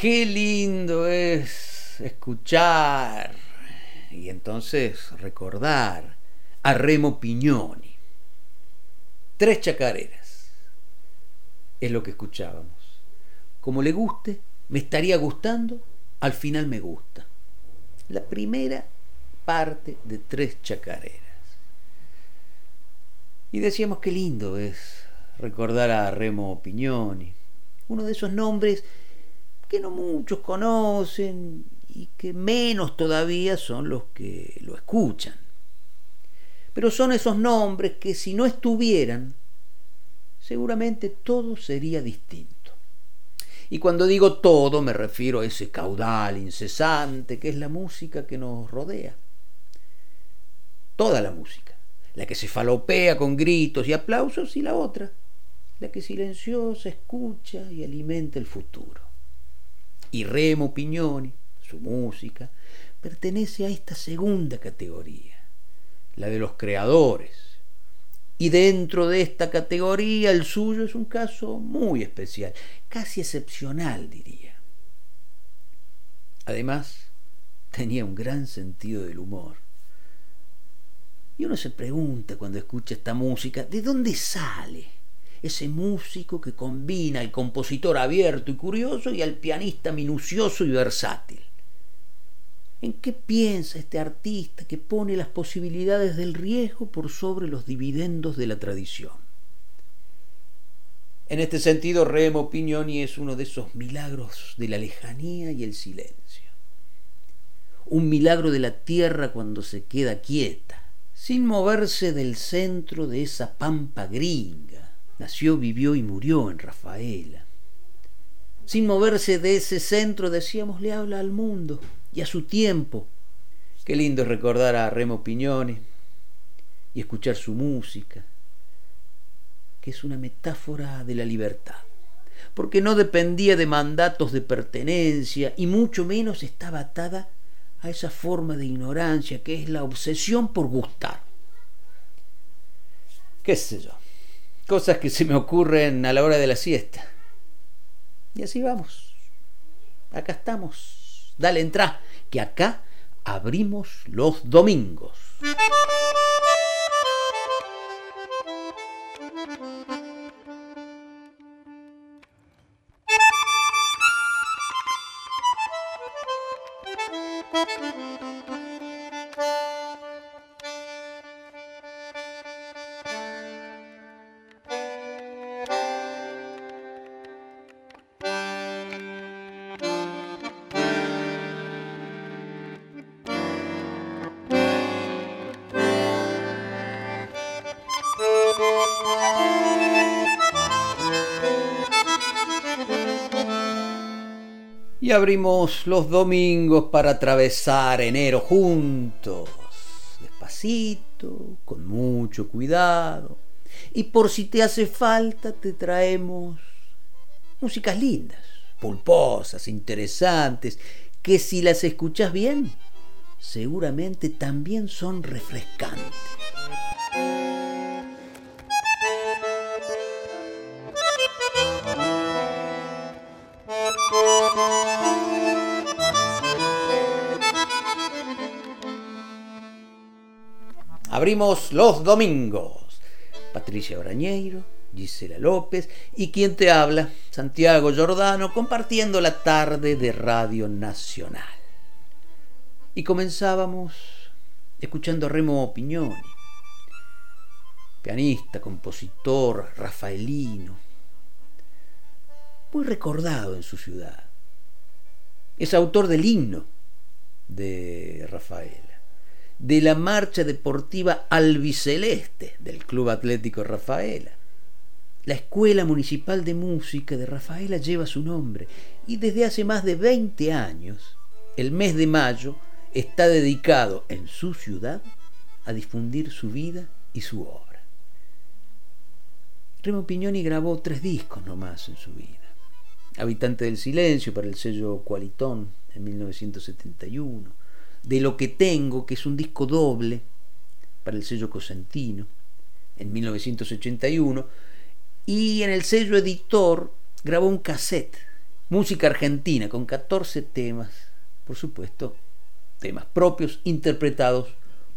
Qué lindo es escuchar y entonces recordar a Remo Pignoni. Tres chacareras. Es lo que escuchábamos. Como le guste, me estaría gustando, al final me gusta. La primera parte de tres chacareras. Y decíamos qué lindo es recordar a Remo Pignoni, uno de esos nombres que no muchos conocen y que menos todavía son los que lo escuchan. Pero son esos nombres que si no estuvieran, seguramente todo sería distinto. Y cuando digo todo me refiero a ese caudal incesante que es la música que nos rodea. Toda la música, la que se falopea con gritos y aplausos y la otra, la que silenciosa escucha y alimenta el futuro y Remo Pignoni, su música, pertenece a esta segunda categoría, la de los creadores. Y dentro de esta categoría el suyo es un caso muy especial, casi excepcional diría. Además, tenía un gran sentido del humor. Y uno se pregunta cuando escucha esta música, ¿de dónde sale ese músico que combina al compositor abierto y curioso y al pianista minucioso y versátil? ¿En qué piensa este artista que pone las posibilidades del riesgo por sobre los dividendos de la tradición? En este sentido, Remo Pignoni es uno de esos milagros de la lejanía y el silencio. Un milagro de la tierra cuando se queda quieta, sin moverse del centro de esa pampa gringa. Nació, vivió y murió en Rafaela. Sin moverse de ese centro, decíamos, le habla al mundo y a su tiempo. Qué lindo es recordar a Remo Pignoni y escuchar su música, que es una metáfora de la libertad, porque no dependía de mandatos de pertenencia y mucho menos estaba atada a esa forma de ignorancia que es la obsesión por gustar. ¿Qué sé yo? Cosas que se me ocurren a la hora de la siesta. Y así vamos. Acá estamos Dale, entra, que acá abrimos los domingos. Abrimos los domingos para atravesar enero juntos, despacito, con mucho cuidado. Y por si te hace falta, te traemos músicas lindas, pulposas, interesantes, que si las escuchas bien, seguramente también son refrescantes. Abrimos los domingos. Patricia Brañeiro, Gisela López y quien te habla, Santiago Giordano, compartiendo la tarde de Radio Nacional. Y comenzábamos escuchando a Remo Pignoni, pianista, compositor, rafaelino, muy recordado en su ciudad. Es autor del himno de Rafaela, de la marcha deportiva albiceleste del Club Atlético Rafaela. La Escuela Municipal de Música de Rafaela lleva su nombre y desde hace más de 20 años, el mes de mayo, está dedicado en su ciudad a difundir su vida y su obra. Remo Pignoni grabó tres discos nomás en su vida. Habitante del Silencio para el sello Cualitón en 1971, De lo que tengo, que es un disco doble para el sello Cosentino en 1981, y en el sello editor grabó un cassette, música argentina, con 14 temas, por supuesto, temas propios interpretados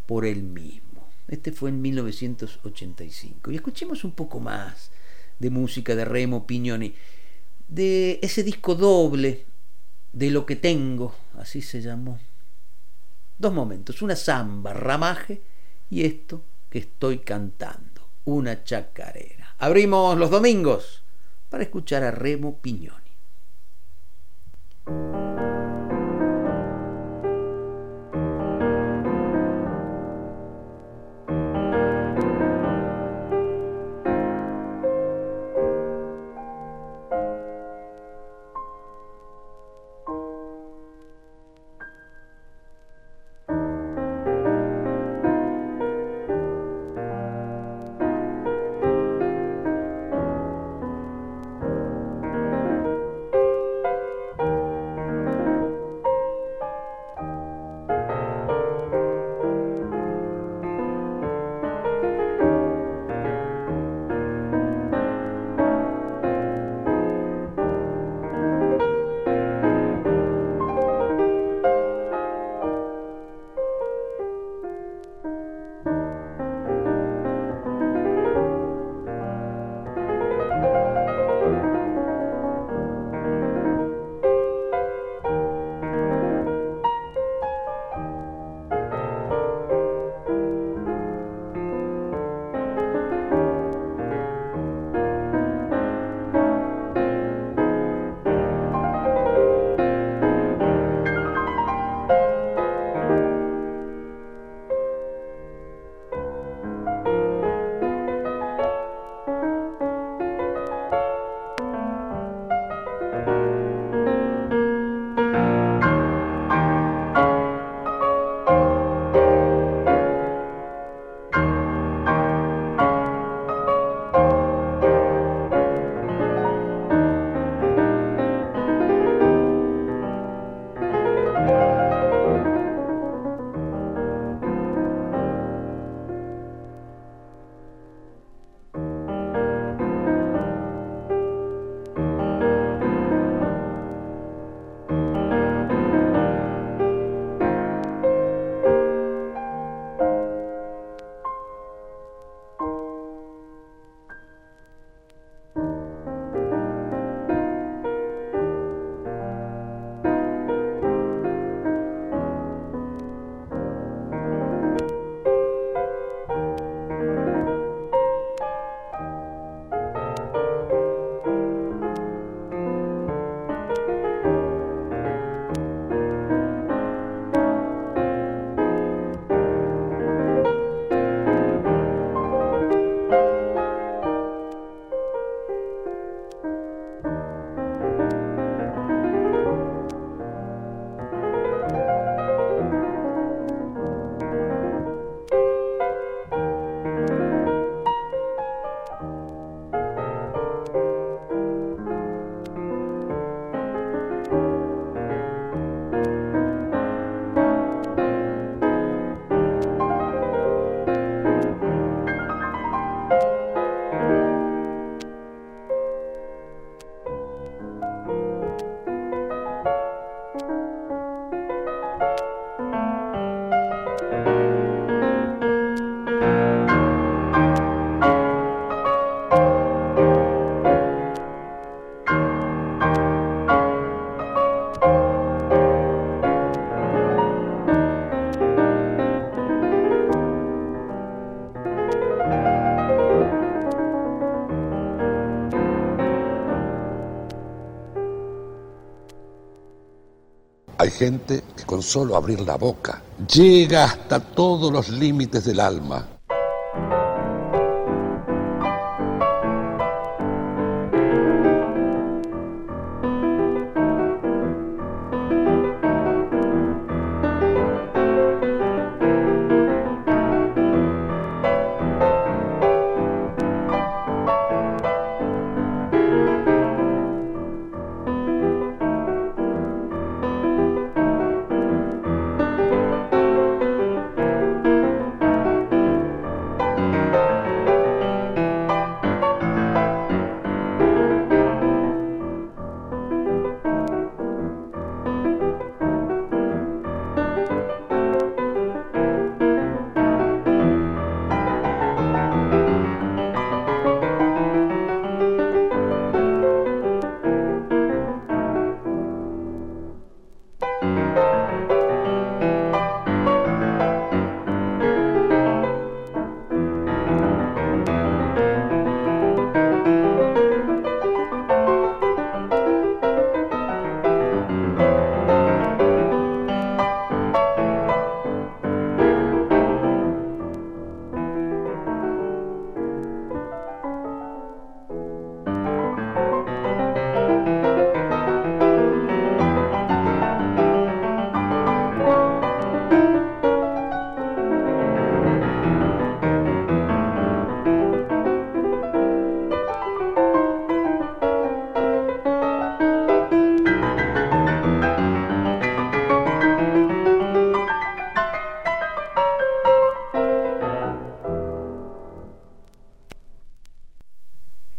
por él mismo. Este fue en 1985. Y escuchemos un poco más de música de Remo Pignoni de ese disco doble de lo que tengo, así se llamó. Dos momentos, una samba, ramaje y esto que estoy cantando, una chacarera. Abrimos los domingos para escuchar a Remo Piñoni. Gente que con solo abrir la boca llega hasta todos los límites del alma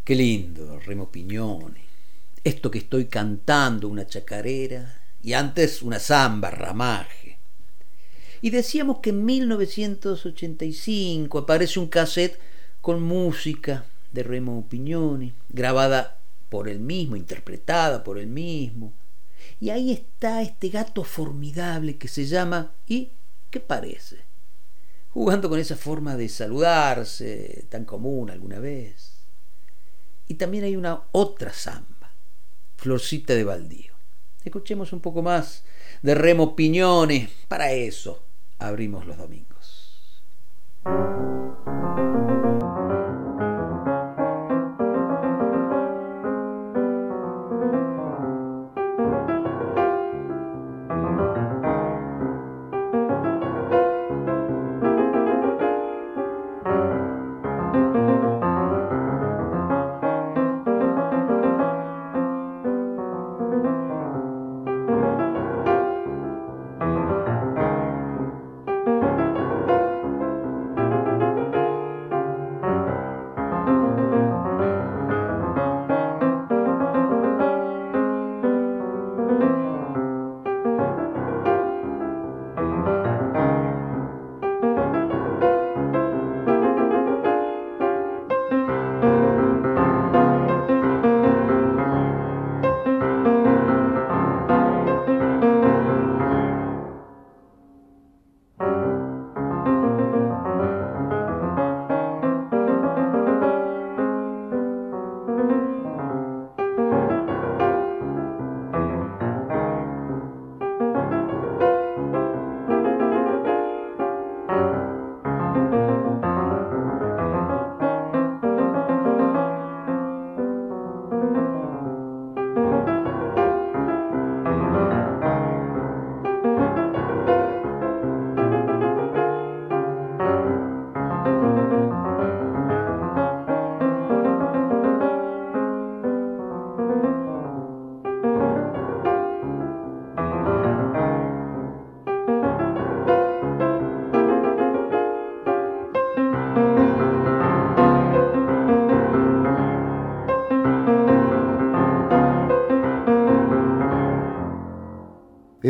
Qué lindo, Remo Piñone. Esto que estoy cantando, una chacarera, y antes una samba, ramaje. Y decíamos que en 1985 aparece un cassette con música de Remo Piñone, grabada por él mismo, interpretada por él mismo. Y ahí está este gato formidable que se llama ¿Y qué parece? Jugando con esa forma de saludarse tan común alguna vez. Y también hay una otra samba, Florcita de Baldío. Escuchemos un poco más de Remo Piñones. Para eso abrimos los domingos.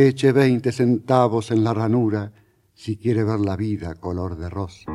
Eche veinte centavos en la ranura si quiere ver la vida color de rosa.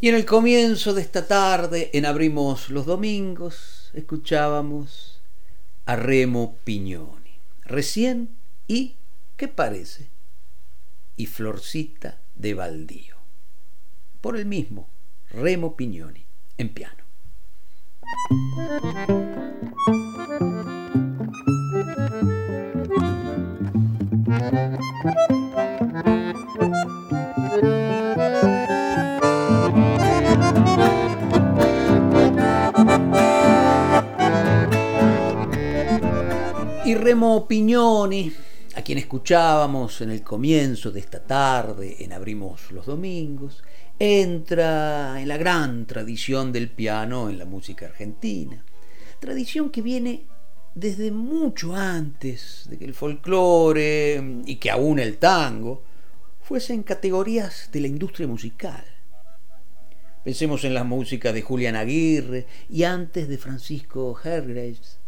Y en el comienzo de esta tarde, en Abrimos los Domingos, escuchábamos a Remo Pignoni. Recién y, ¿qué parece? Y Florcita de Baldío. Por el mismo, Remo Pignoni, en piano. Y Remo Pignoni, a quien escuchábamos en el comienzo de esta tarde en Abrimos los Domingos, entra en la gran tradición del piano en la música argentina. Tradición que viene desde mucho antes de que el folclore y que aún el tango fuesen categorías de la industria musical. Pensemos en la música de Julián Aguirre y antes de Francisco Hergraves,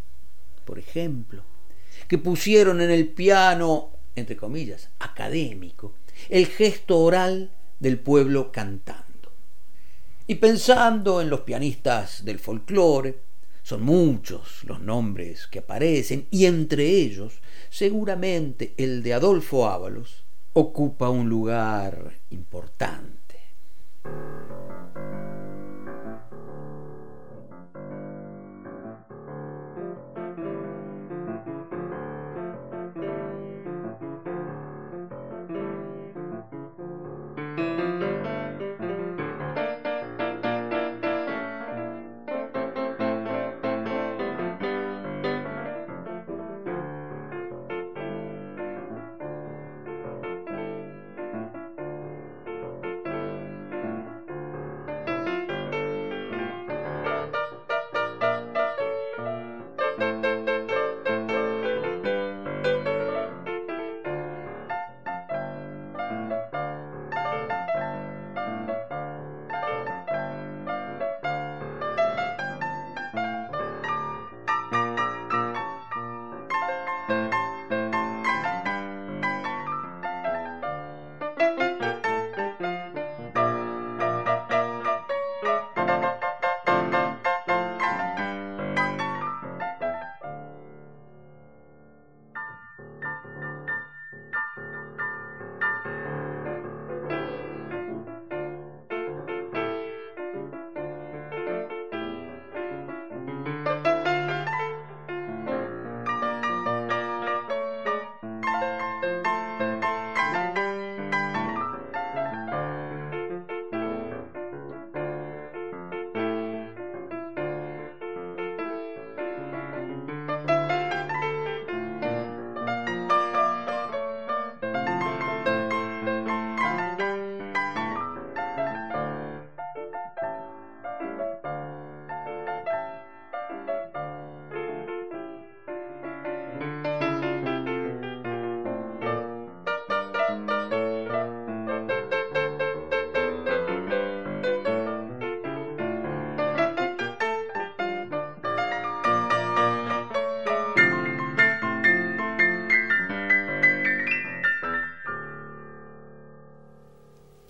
por ejemplo que pusieron en el piano, entre comillas, académico, el gesto oral del pueblo cantando. Y pensando en los pianistas del folclore, son muchos los nombres que aparecen y entre ellos seguramente el de Adolfo Ábalos ocupa un lugar importante.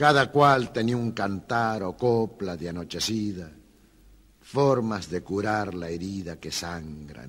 Cada cual tenía un cantar o copla de anochecida, formas de curar la herida que sangra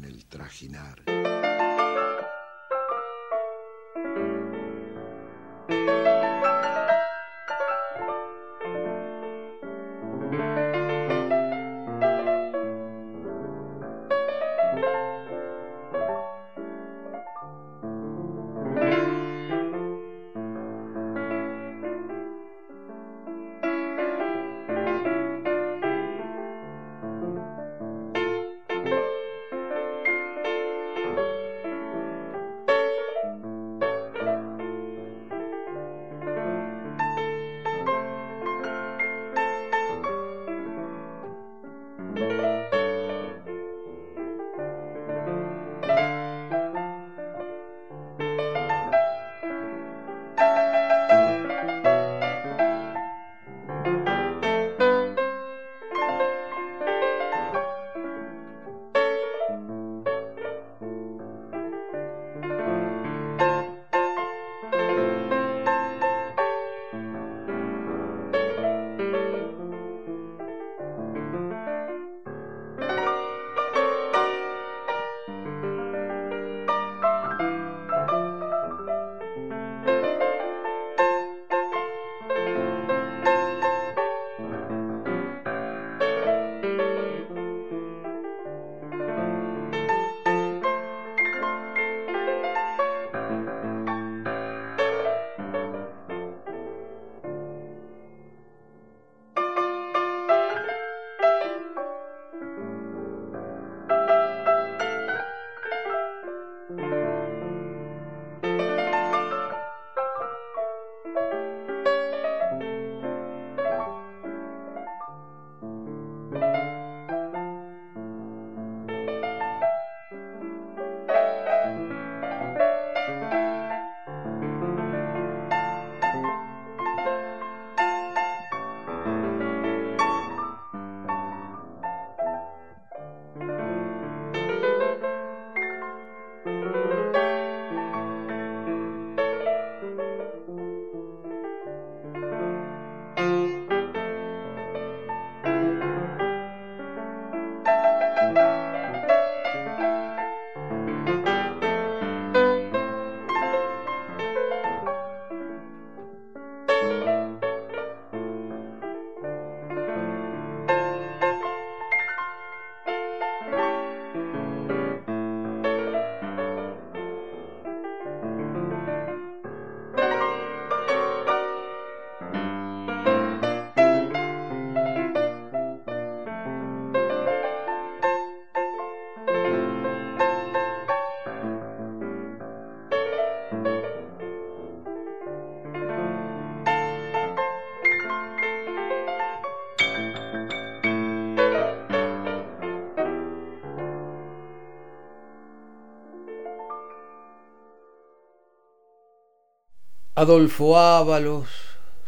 Adolfo Ábalos,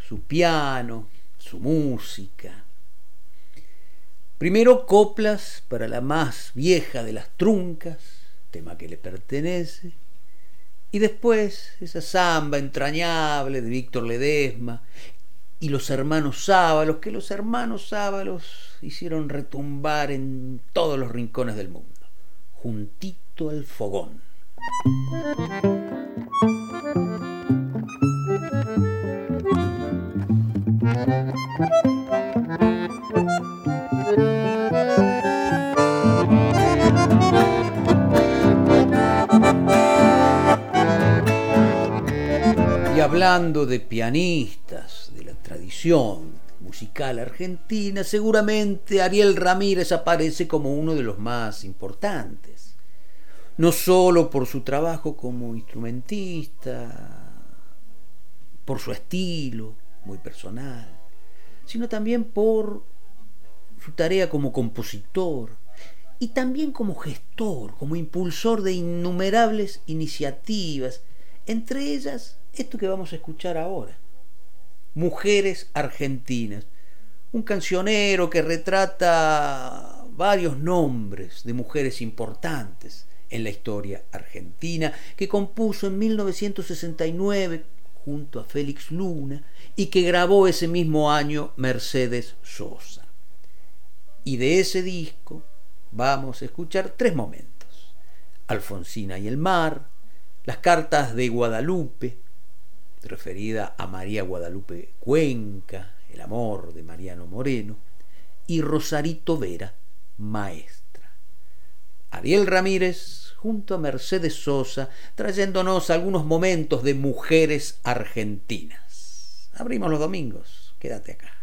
su piano, su música. Primero coplas para la más vieja de las truncas, tema que le pertenece, y después esa samba entrañable de Víctor Ledesma y los hermanos Ábalos, que los hermanos Ábalos hicieron retumbar en todos los rincones del mundo, juntito al fogón. Hablando de pianistas, de la tradición musical argentina, seguramente Ariel Ramírez aparece como uno de los más importantes. No solo por su trabajo como instrumentista, por su estilo muy personal, sino también por su tarea como compositor y también como gestor, como impulsor de innumerables iniciativas, entre ellas esto que vamos a escuchar ahora. Mujeres Argentinas, un cancionero que retrata varios nombres de mujeres importantes en la historia argentina, que compuso en 1969 junto a Félix Luna y que grabó ese mismo año Mercedes Sosa. Y de ese disco vamos a escuchar tres momentos. Alfonsina y el mar, las cartas de Guadalupe, referida a María Guadalupe Cuenca, el amor de Mariano Moreno, y Rosarito Vera, maestra. Ariel Ramírez junto a Mercedes Sosa, trayéndonos algunos momentos de mujeres argentinas. Abrimos los domingos, quédate acá.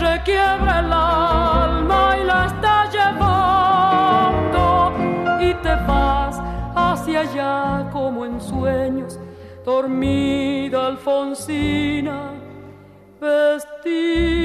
Requiebra el alma y la está llevando y te vas hacia allá como en sueños, dormida Alfonsina, vestida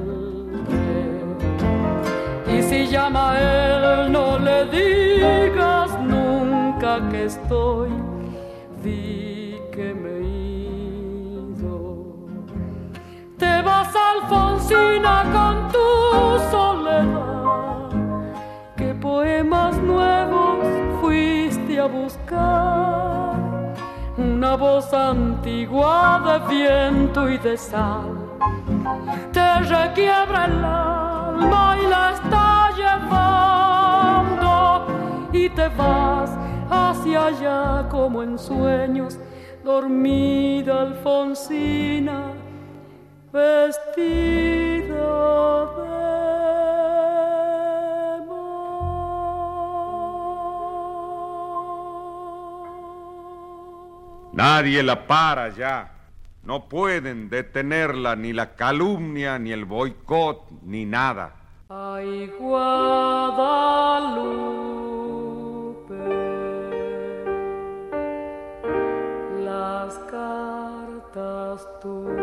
Si llama él, no le digas nunca que estoy, que me ido. Te vas, Alfonsina, con tu soledad. ¿Qué poemas nuevos fuiste a buscar? Una voz antigua de viento y de sal te requiebra el alma y la está llevando. Y te vas hacia allá como en sueños, dormida Alfonsina, vestida de Nadie la para ya. No pueden detenerla ni la calumnia, ni el boicot, ni nada. Ay, Guadalupe. cartas tuyas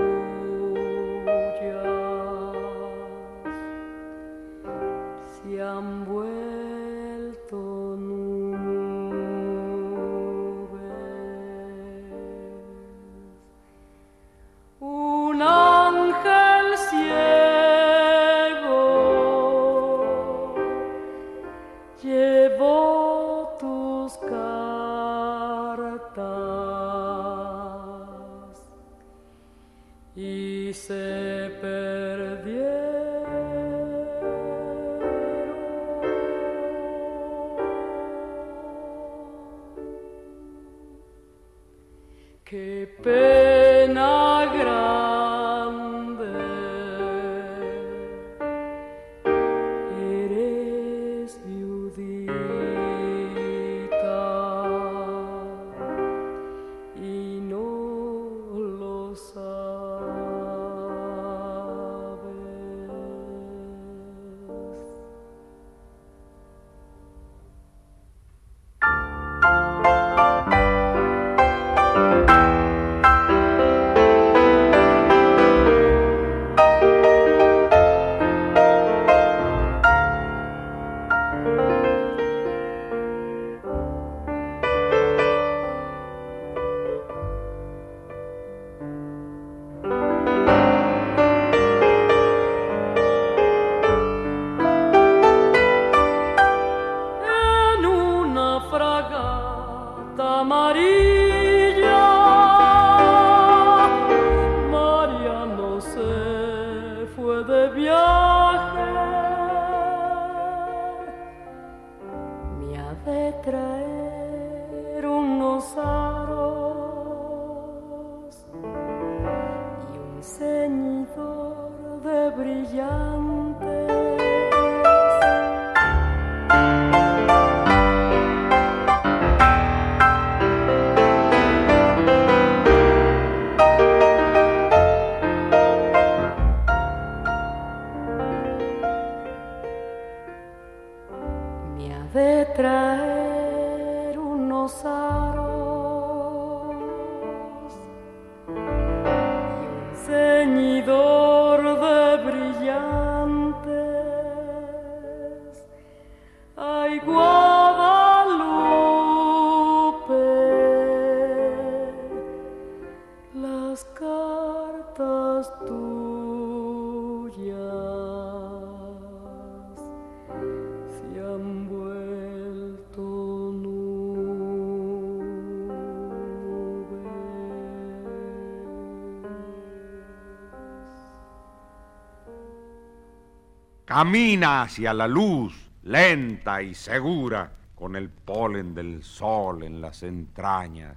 camina hacia la luz, lenta y segura, con el polen del sol en las entrañas.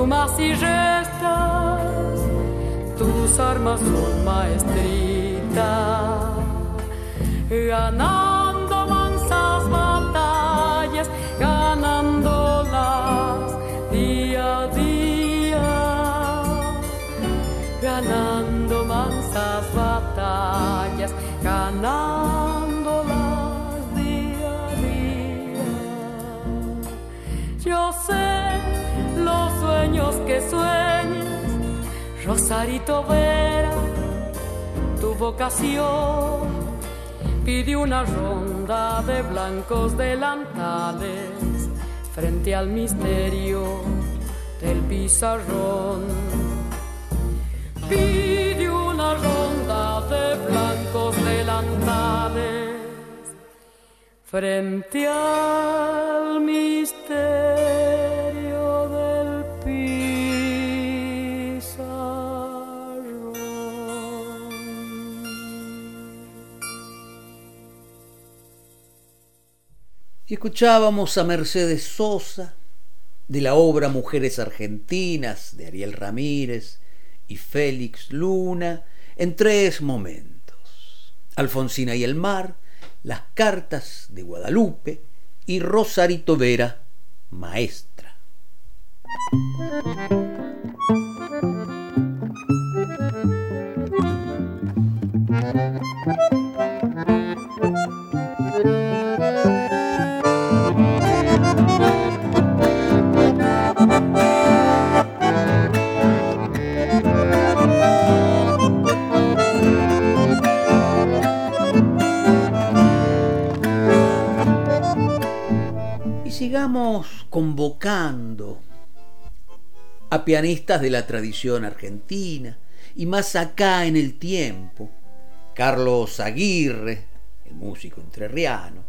sumas y tus armas son maestritas, ganando mansas batallas, ganándolas día a día, ganando mansas batallas, ganando que sueñes, Rosarito Vera, tu vocación. Pide una ronda de blancos delantales frente al misterio del pizarrón. Pide una ronda de blancos delantales frente al misterio Y escuchábamos a Mercedes Sosa de la obra Mujeres Argentinas de Ariel Ramírez y Félix Luna en tres momentos. Alfonsina y el mar, las cartas de Guadalupe y Rosarito Vera, maestra. Sigamos convocando a pianistas de la tradición argentina y más acá en el tiempo. Carlos Aguirre, el músico entrerriano,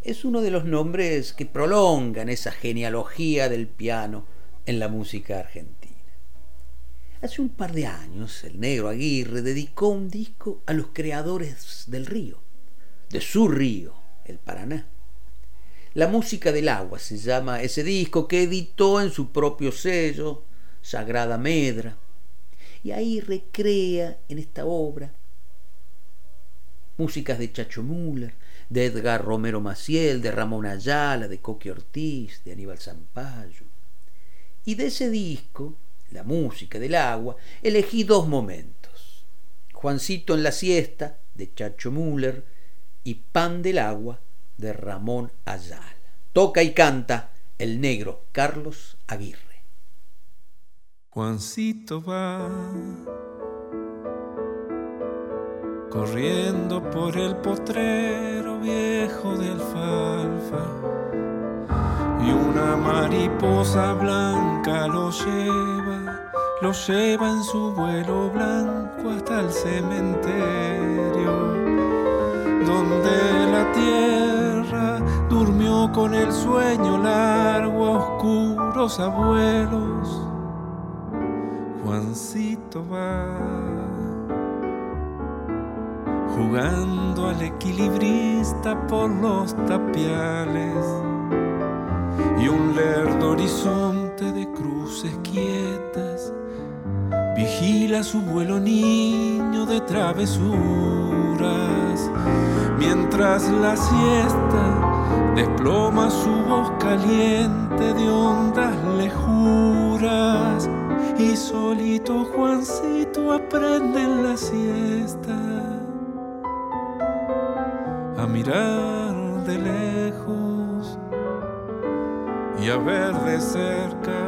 es uno de los nombres que prolongan esa genealogía del piano en la música argentina. Hace un par de años, el negro Aguirre dedicó un disco a los creadores del río, de su río, el Paraná. La música del agua se llama ese disco que editó en su propio sello, Sagrada Medra, y ahí recrea en esta obra músicas de Chacho Müller, de Edgar Romero Maciel, de Ramón Ayala, de Coqui Ortiz, de Aníbal Zampayo. Y de ese disco, la música del agua, elegí dos momentos. Juancito en la siesta, de Chacho Müller, y Pan del agua, de Ramón Ayala. Toca y canta el negro Carlos Aguirre. Juancito va corriendo por el potrero viejo de alfalfa y una mariposa blanca lo lleva, lo lleva en su vuelo blanco hasta el cementerio donde la tierra con el sueño largo oscuros abuelos. Juancito va jugando al equilibrista por los tapiales y un lerdo horizonte de cruces quietas vigila su vuelo niño de travesuras, mientras la siesta desploma su voz caliente de ondas lejuras, y solito Juancito aprende en la siesta a mirar de lejos y a ver de cerca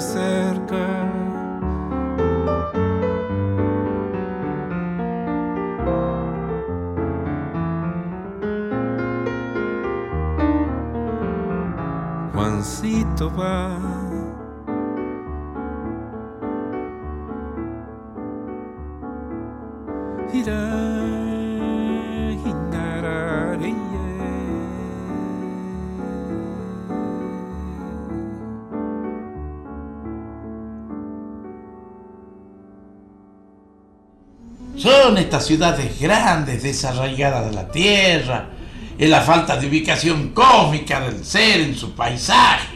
Son estas ciudades grandes, desarraigadas de la tierra, en la falta de ubicación cósmica del ser en su paisaje.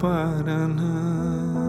Paraná.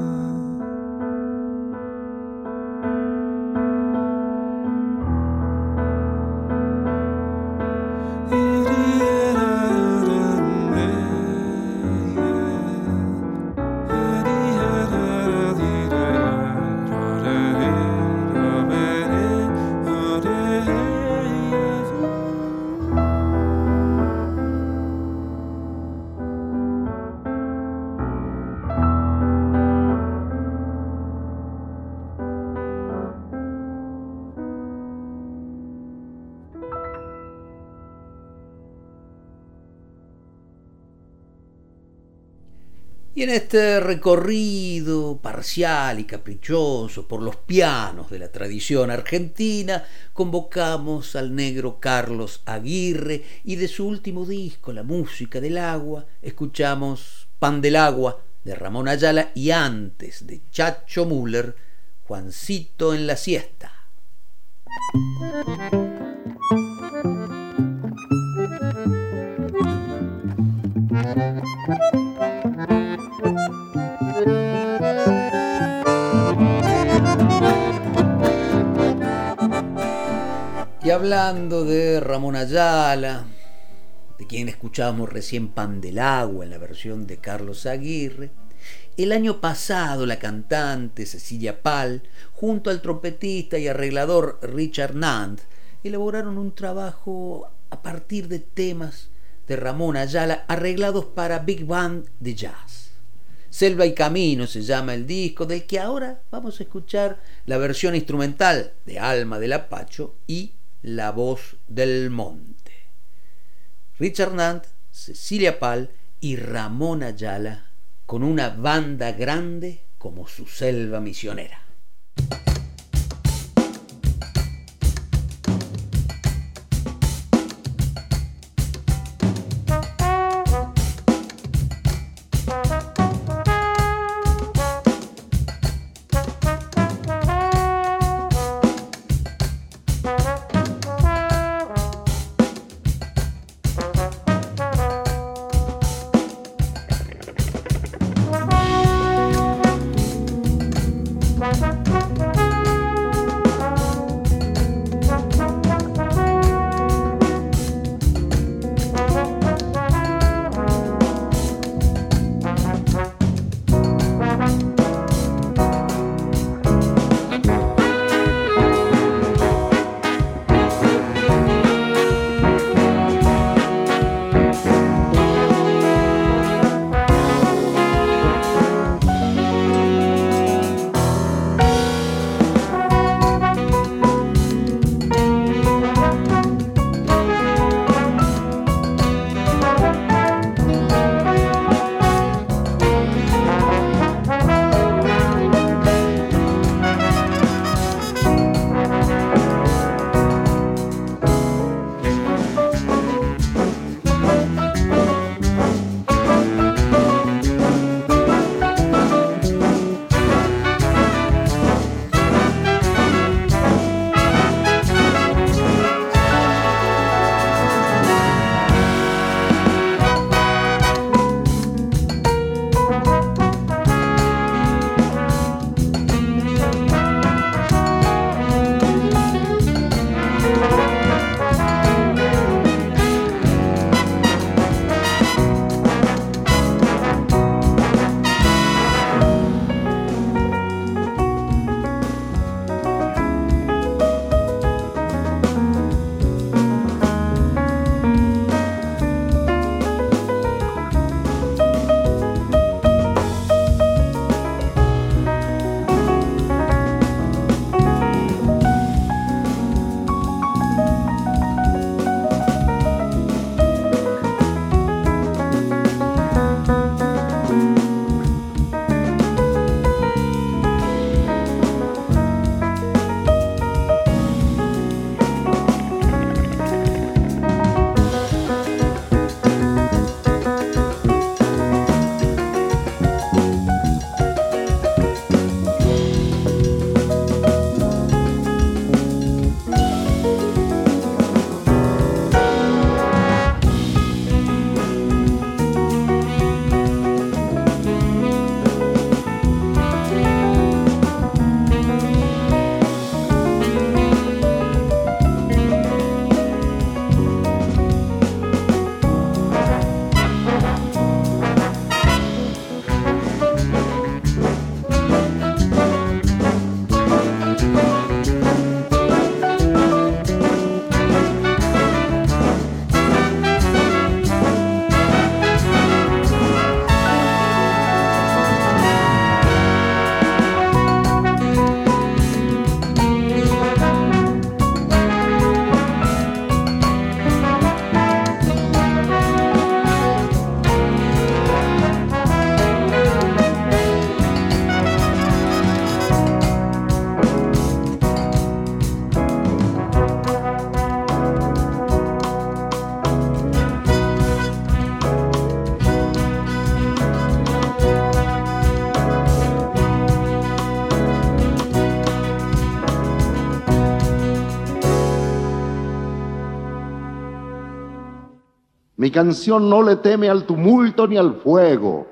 Este recorrido parcial y caprichoso por los pianos de la tradición argentina, convocamos al negro Carlos Aguirre y de su último disco, La música del agua, escuchamos Pan del agua de Ramón Ayala y antes de Chacho Müller, Juancito en la siesta. Y hablando de Ramón Ayala, de quien escuchábamos recién Pan del Agua en la versión de Carlos Aguirre, el año pasado la cantante Cecilia Pal, junto al trompetista y arreglador Richard Nant, elaboraron un trabajo a partir de temas de Ramón Ayala arreglados para Big Band de Jazz. Selva y Camino se llama el disco, del que ahora vamos a escuchar la versión instrumental de Alma del Apacho y La Voz del Monte. Richard Nant, Cecilia Pal y Ramón Ayala con una banda grande como su selva misionera. Mi canción no le teme al tumulto ni al fuego.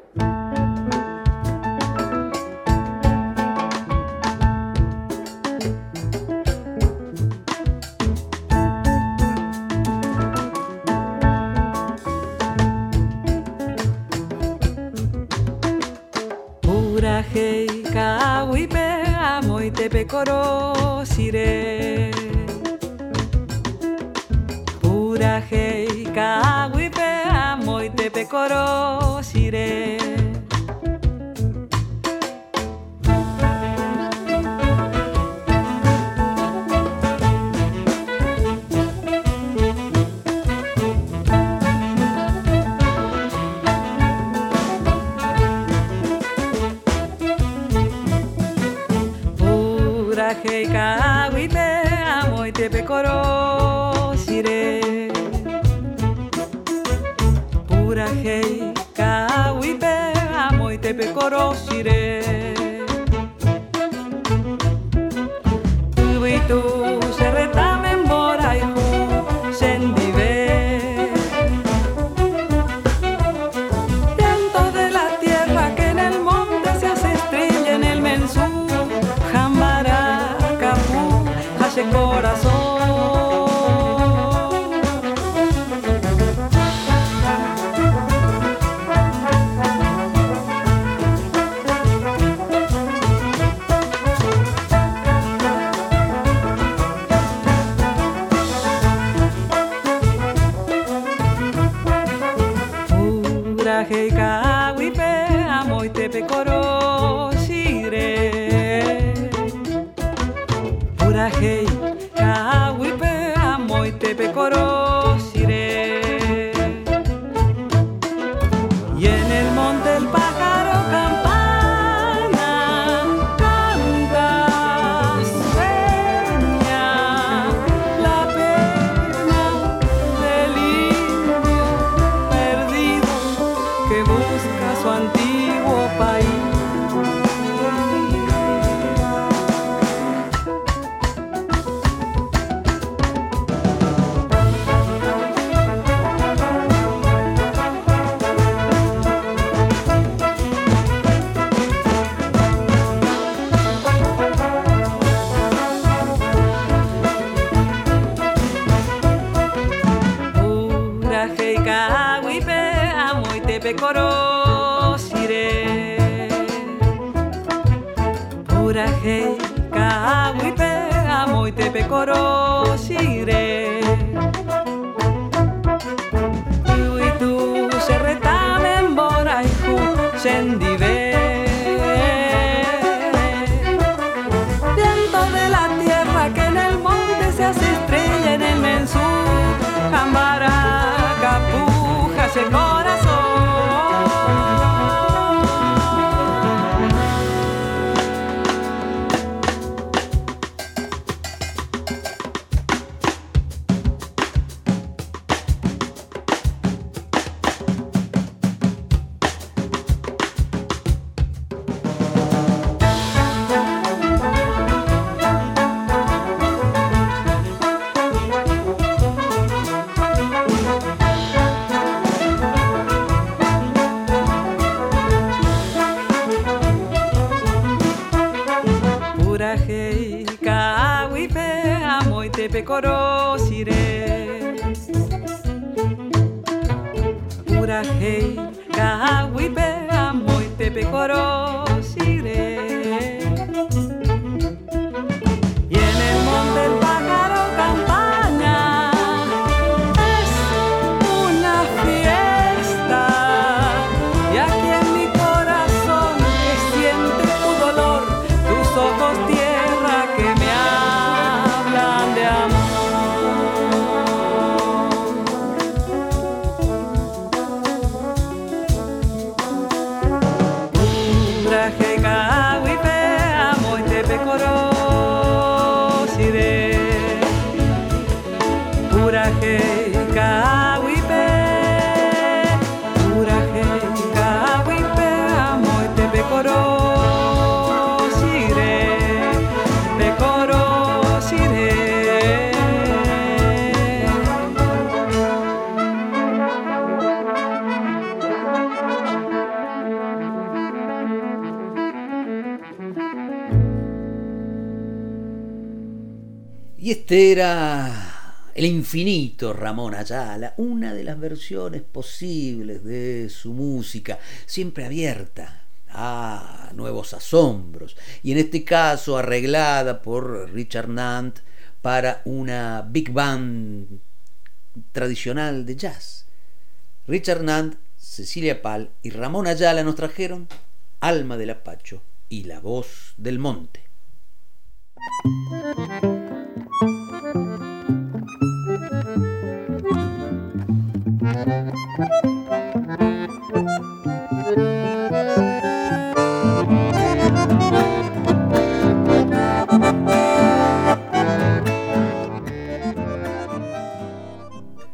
Y este era el infinito Ramón Ayala, una de las versiones posibles de su música, siempre abierta a nuevos asombros, y en este caso arreglada por Richard Nant para una big band tradicional de jazz. Richard Nant, Cecilia Pal y Ramón Ayala nos trajeron Alma del Apacho y La Voz del Monte.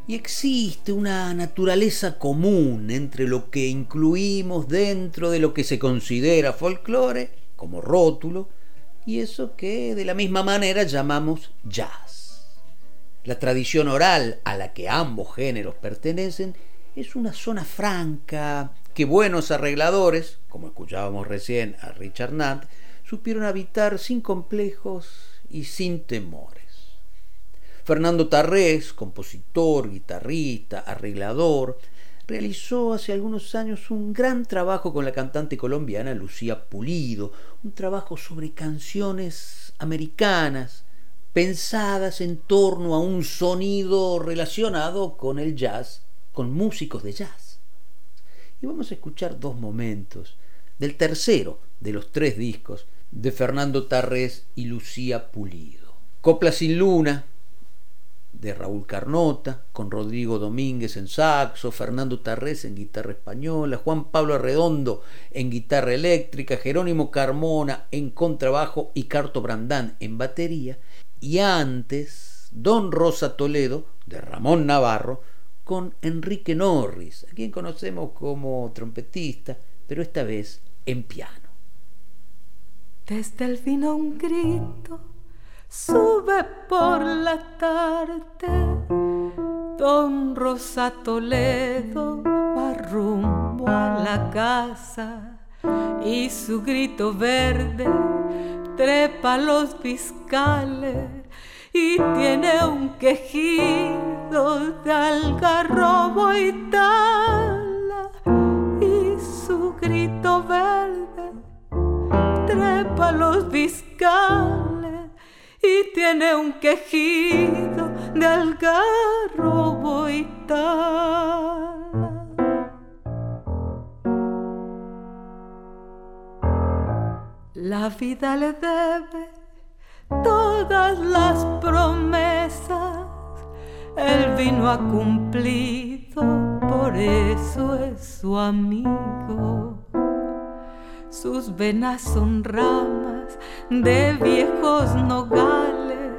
Y existe una naturaleza común entre lo que incluimos dentro de lo que se considera folclore como rótulo y eso que de la misma manera llamamos jazz. La tradición oral a la que ambos géneros pertenecen es una zona franca que buenos arregladores, como escuchábamos recién a Richard Nant, supieron habitar sin complejos y sin temores. Fernando Tarrés, compositor, guitarrista, arreglador, realizó hace algunos años un gran trabajo con la cantante colombiana Lucía Pulido, un trabajo sobre canciones americanas, pensadas en torno a un sonido relacionado con el jazz, con músicos de jazz. Y vamos a escuchar dos momentos del tercero de los tres discos de Fernando Tarrés y Lucía Pulido. Copla sin luna, de Raúl Carnota, con Rodrigo Domínguez en saxo, Fernando Tarrés en guitarra española, Juan Pablo Arredondo en guitarra eléctrica, Jerónimo Carmona en contrabajo y Carto Brandán en batería, y antes Don Rosa Toledo de Ramón Navarro con Enrique Norris, a quien conocemos como trompetista, pero esta vez en piano. Desde el vino un grito sube por la tarde. Don Rosa Toledo va rumbo a la casa y su grito verde trepa los fiscales y tiene un quejido de algarrobo y tala y su grito verde trepa los fiscales y tiene un quejido de algarrobo y tal. La vida le debe todas las promesas, el vino ha cumplido, por eso es su amigo. Sus venas son ramas de viejos nogales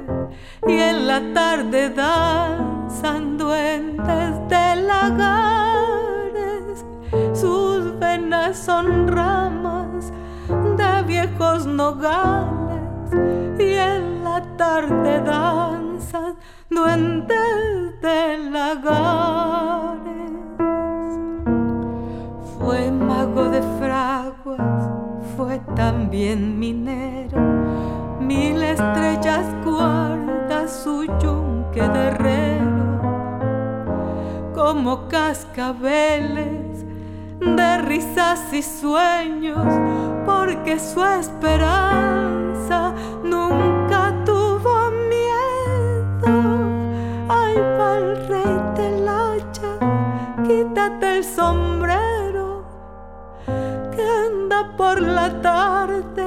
y en la tarde danzan duendes de lagares. Sus venas son ramas viejos nogales y en la tarde danzan duendes de lagares. Fue mago de fraguas, fue también minero. Mil estrellas guarda su yunque de herrero, como cascabeles de risas y sueños, porque su esperanza nunca tuvo miedo. Ay, va el rey del hacha, quítate el sombrero por la tarde,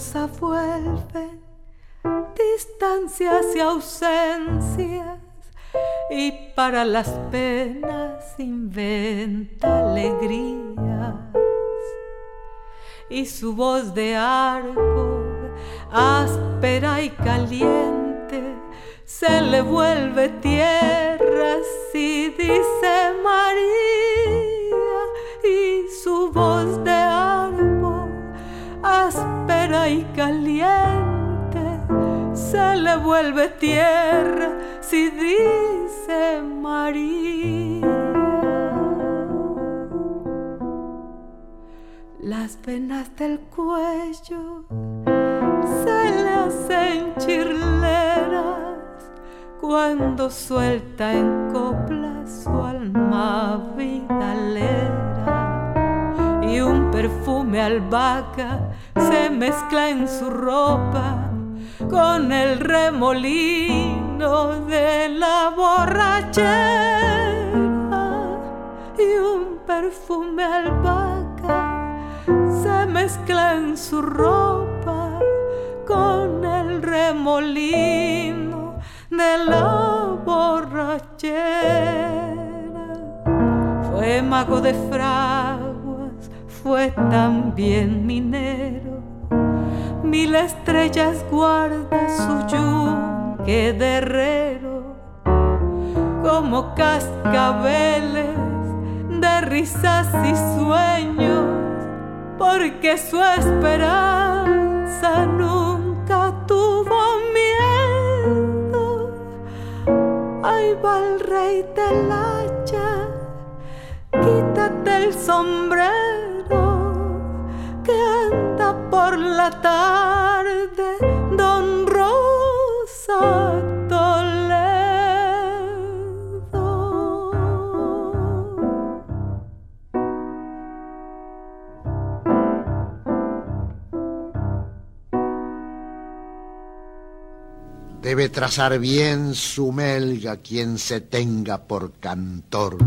Rosa distancias y ausencias y para las penas inventa alegrías. Y su voz de árbol áspera y caliente se le vuelve tierra si dice se le vuelve tierra si dice María. Las venas del cuello se le hacen chirleras cuando suelta en copla su alma vidalera y un perfume albahaca se mezcla en su ropa con el remolino de la borrachera y un perfume albahaca se mezcla en su ropa con el remolino de la borrachera. Fue mago de fraguas, fue también minero. Mil estrellas guarda su yunque de herrero, como cascabeles de risas y sueños, porque su esperanza nunca tuvo ahí va el rey del hacha, quítate el sombrero por la tarde, don Rosa Debe trazar bien su melga quien se tenga por cantor.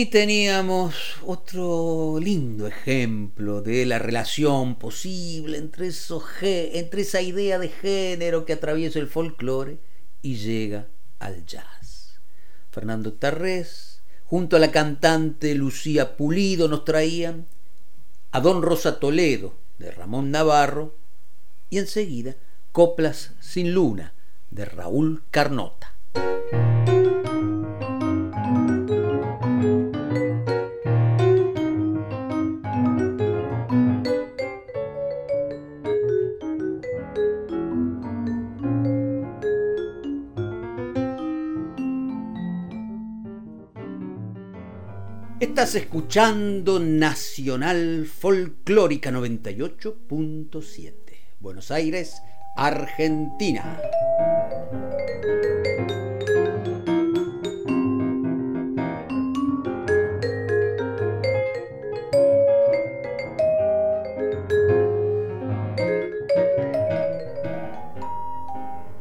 Aquí teníamos otro lindo ejemplo de la relación posible entre, eso, entre esa idea de género que atraviesa el folclore y llega al jazz. Fernando Tarrés, junto a la cantante Lucía Pulido, nos traían a Don Rosa Toledo, de Ramón Navarro, y enseguida Coplas sin Luna, de Raúl Carnota. Estás escuchando Nacional Folclórica 98.7, Buenos Aires, Argentina.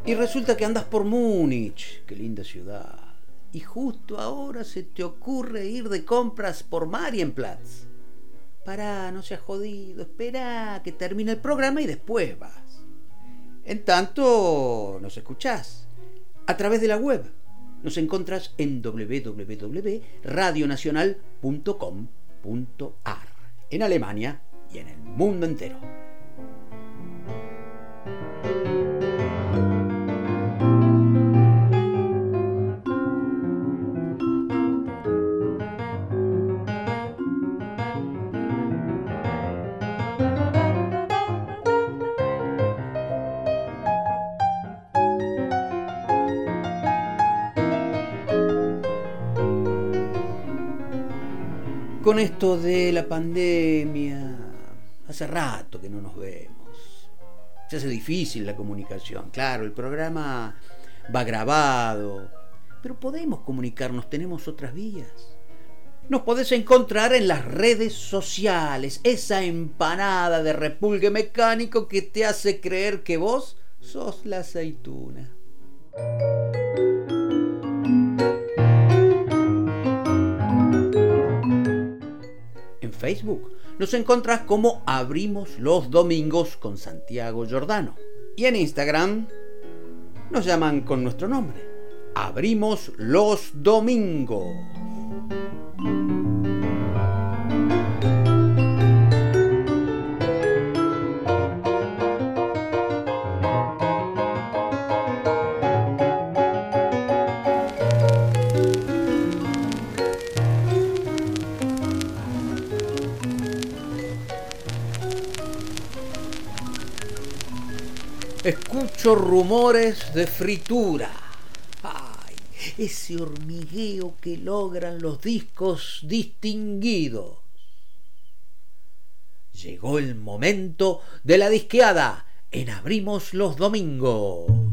Y resulta que andas por Múnich, qué linda ciudad y justo ahora se te ocurre ir de compras por Marienplatz. Pará, no seas jodido, espera que termine el programa y después vas. En tanto, nos escuchás a través de la web. Nos encontras en www.radionacional.com.ar en Alemania y en el mundo entero. Con esto de la pandemia, hace rato que no nos vemos. Se hace difícil la comunicación. Claro, el programa va grabado, pero podemos comunicarnos, tenemos otras vías. Nos podés encontrar en las redes sociales, esa empanada de repulgue mecánico que te hace creer que vos sos la aceituna. Facebook. Nos encontrás como Abrimos los Domingos con Santiago Giordano. Y en Instagram nos llaman con nuestro nombre. Abrimos los Domingos. Escucho rumores de fritura. Ay, ese hormigueo que logran los discos distinguidos. Llegó el momento de la disqueada en Abrimos los Domingos.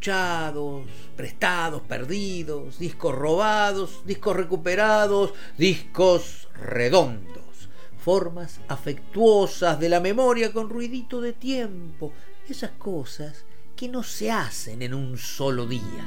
Escuchados, prestados, perdidos, discos robados, discos recuperados, discos redondos, formas afectuosas de la memoria con ruidito de tiempo, esas cosas que no se hacen en un solo día.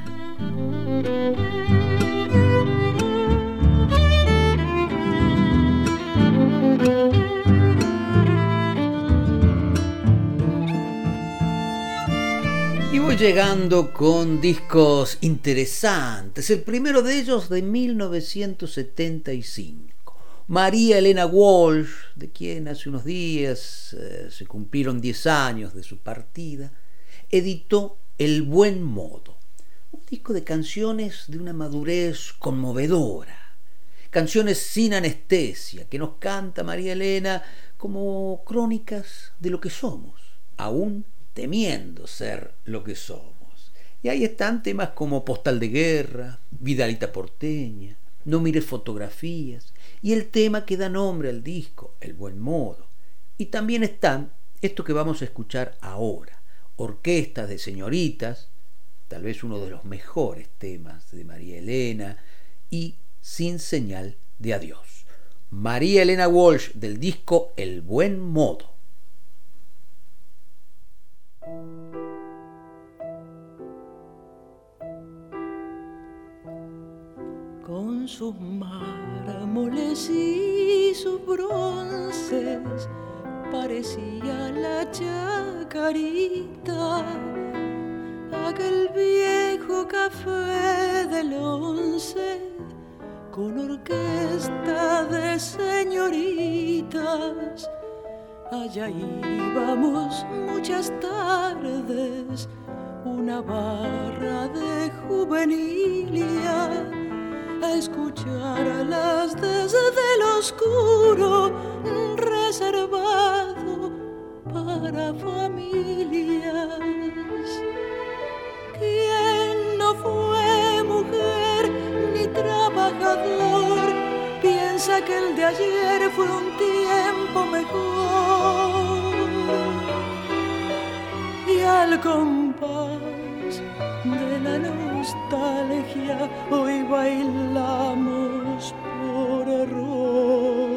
Y voy llegando con discos interesantes. El primero de ellos de 1975. María Elena Walsh, de quien hace unos días eh, se cumplieron 10 años de su partida, editó El Buen Modo, un disco de canciones de una madurez conmovedora, canciones sin anestesia que nos canta María Elena como crónicas de lo que somos, aún temiendo ser lo que somos. Y ahí están temas como Postal de Guerra, Vidalita Porteña, No mires fotografías, y el tema que da nombre al disco, El Buen Modo. Y también están esto que vamos a escuchar ahora, Orquestas de Señoritas, tal vez uno de los mejores temas de María Elena, y Sin Señal de Adiós. María Elena Walsh del disco El Buen Modo. Con sus mármoles y sus bronces parecía la chacarita aquel viejo café del once con orquesta de señoritas allá íbamos muchas tardes una barra de juvenilia a escucharlas desde el oscuro reservado para familias. ¿Quién no fue mujer ni trabajador? Piensa que el de ayer fue un tiempo mejor. Y al compás de la nostalgia hoy bailamos por error.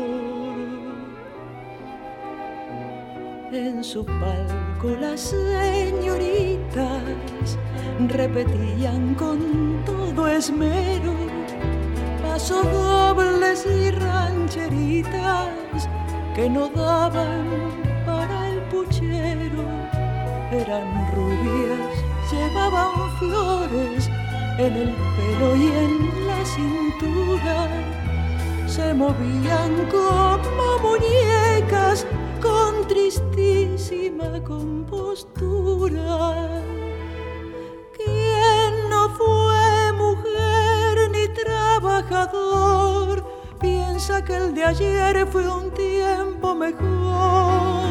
En su palco las señoritas repetían con todo esmero dobles y rancheritas que no daban para el puchero. Eran rubias, llevaban flores en el pelo y en la cintura. Se movían como muñecas con tristísima compostura. Trabajador? Piensa que el de ayer fue un tiempo mejor.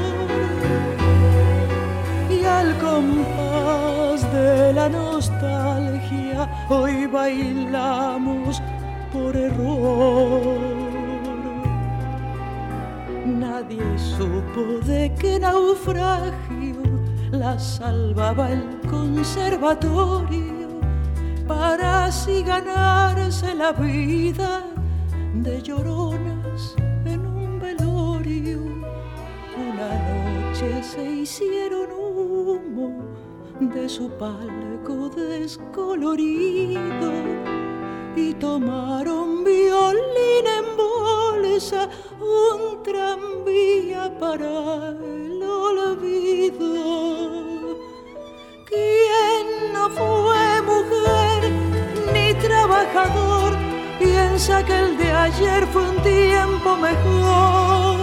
Y al compás de la nostalgia hoy bailamos por error. Nadie supo de qué naufragio la salvaba el conservatorio para así ganarse la vida de lloronas en un velorio. Una noche se hicieron humo de su palco descolorido y tomaron violín en bolsa un tranvía para el olvido. ¿Quién no fue Piensa que el de ayer fue un tiempo mejor.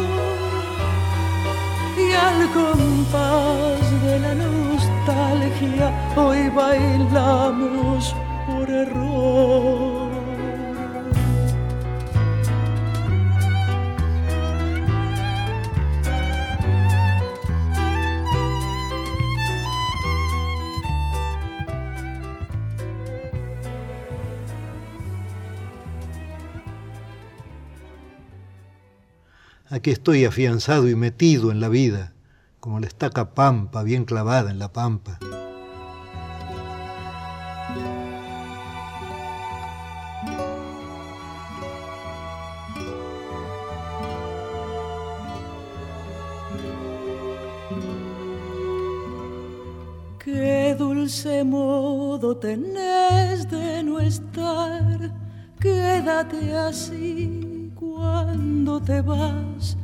Y al compás de la nostalgia hoy bailamos por error. Aquí estoy afianzado y metido en la vida, como la estaca pampa bien clavada en la pampa. Qué dulce modo tenés de no estar, quédate así cuando te vas,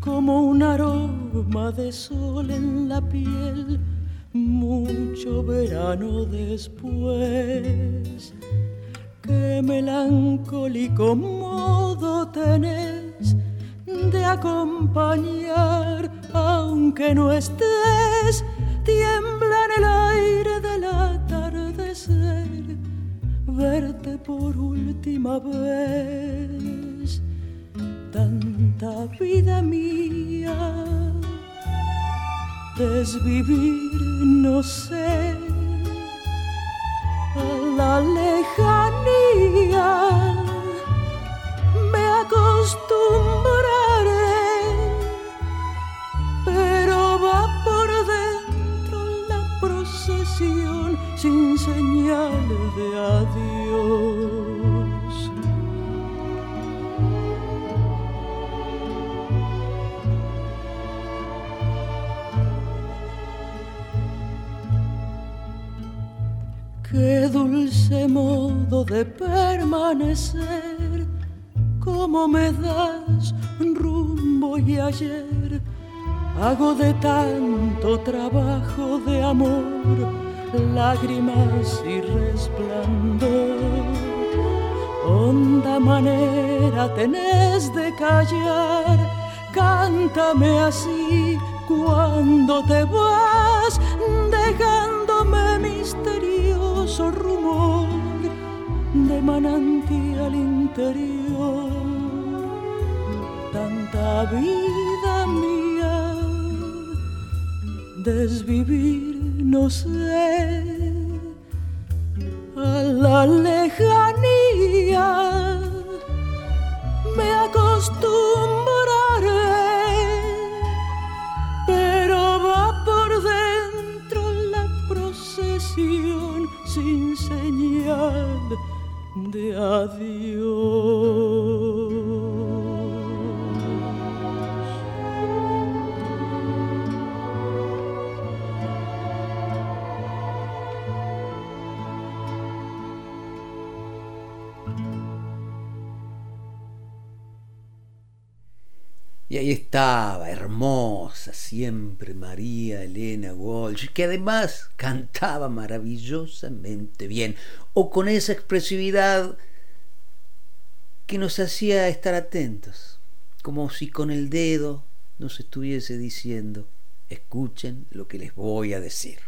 como un aroma de sol en la piel, mucho verano después. Qué melancólico modo tenés de acompañar, aunque no estés, tiembla en el aire del atardecer, verte por última vez, tanta vida mía, desvivir no sé, a la lejanía lágrimas y resplandor. Honda manera tenés de callar, cántame así cuando te vas, dejándome misterioso rumor de manantial interior. Tanta vida mía, desvivir no sé, la Estaba, hermosa siempre, María Elena Walsh, que además cantaba maravillosamente bien, o con esa expresividad que nos hacía estar atentos, como si con el dedo nos estuviese diciendo, escuchen lo que les voy a decir.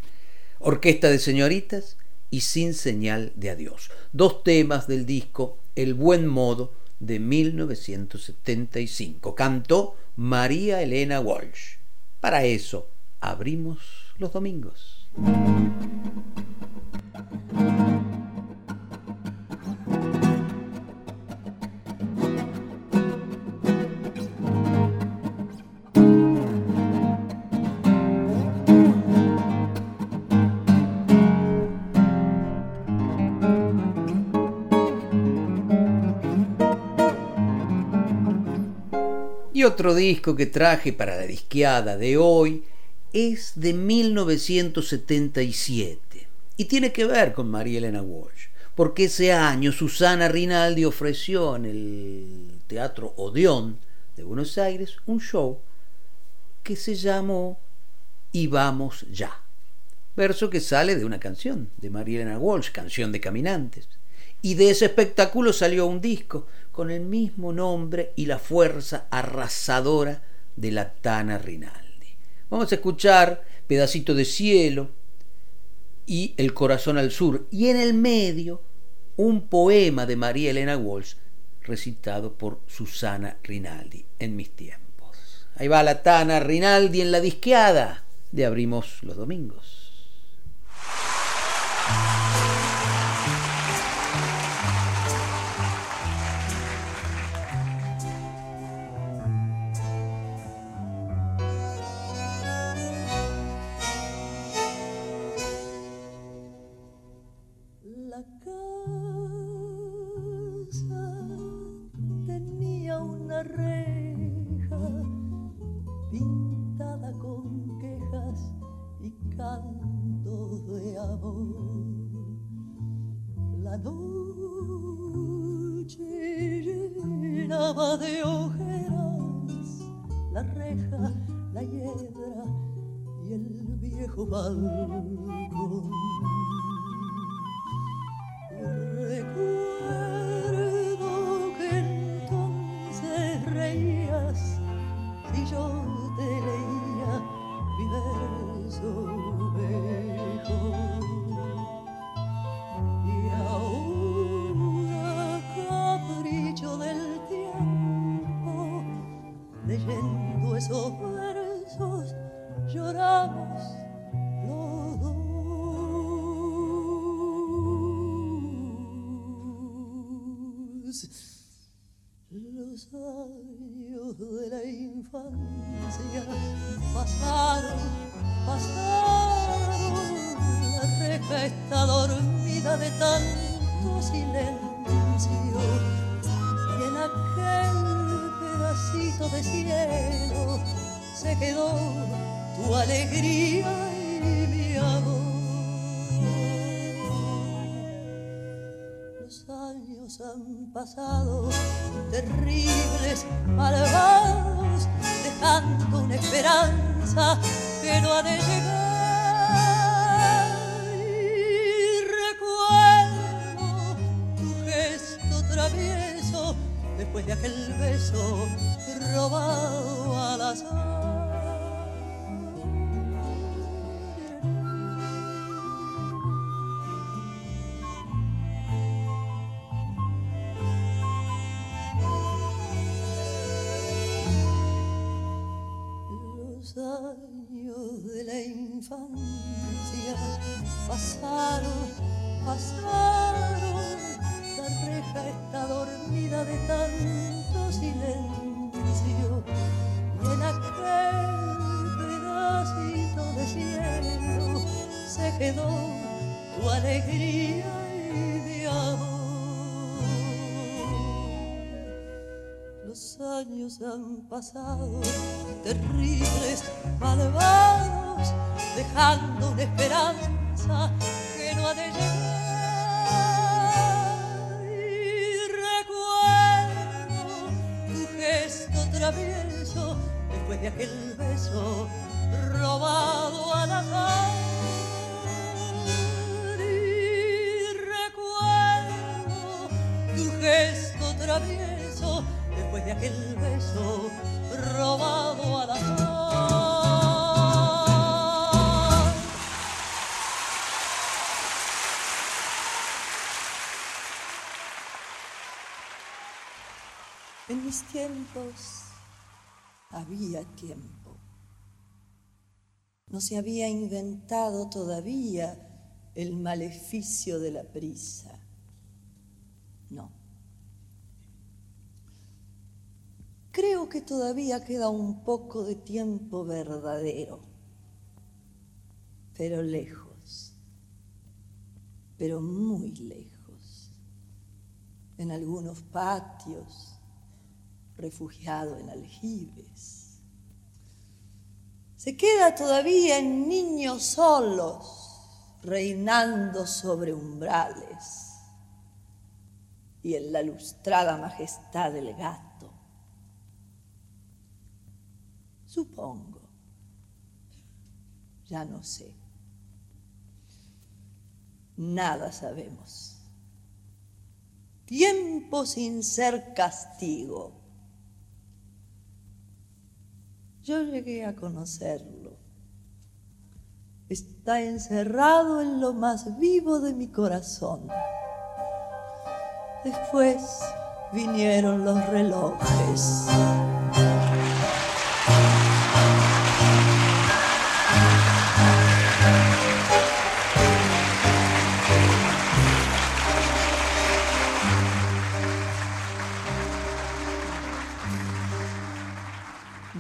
Orquesta de señoritas y sin señal de adiós. Dos temas del disco El buen modo de 1975. Cantó María Elena Walsh. Para eso abrimos los domingos. Y otro disco que traje para la disqueada de hoy es de 1977 y tiene que ver con María Elena Walsh, porque ese año Susana Rinaldi ofreció en el Teatro Odeón de Buenos Aires un show que se llamó Y vamos ya, verso que sale de una canción de María Elena Walsh, canción de caminantes. Y de ese espectáculo salió un disco con el mismo nombre y la fuerza arrasadora de la Tana Rinaldi. Vamos a escuchar Pedacito de Cielo y El Corazón al Sur, y en el medio un poema de María Elena Walsh recitado por Susana Rinaldi en mis tiempos. Ahí va la Tana Rinaldi en la disqueada de Abrimos los Domingos. Pasado, terribles, pasado, terribles, malvados, se había inventado todavía el maleficio de la prisa. No. Creo que todavía queda un poco de tiempo verdadero, pero lejos, pero muy lejos, en algunos patios, refugiado en aljibes. Se queda todavía en niños solos, reinando sobre umbrales y en la lustrada majestad del gato. Supongo. Ya no sé. Nada sabemos. Tiempo sin ser castigo. Yo llegué a conocerlo. Está encerrado en lo más vivo de mi corazón. Después vinieron los relojes.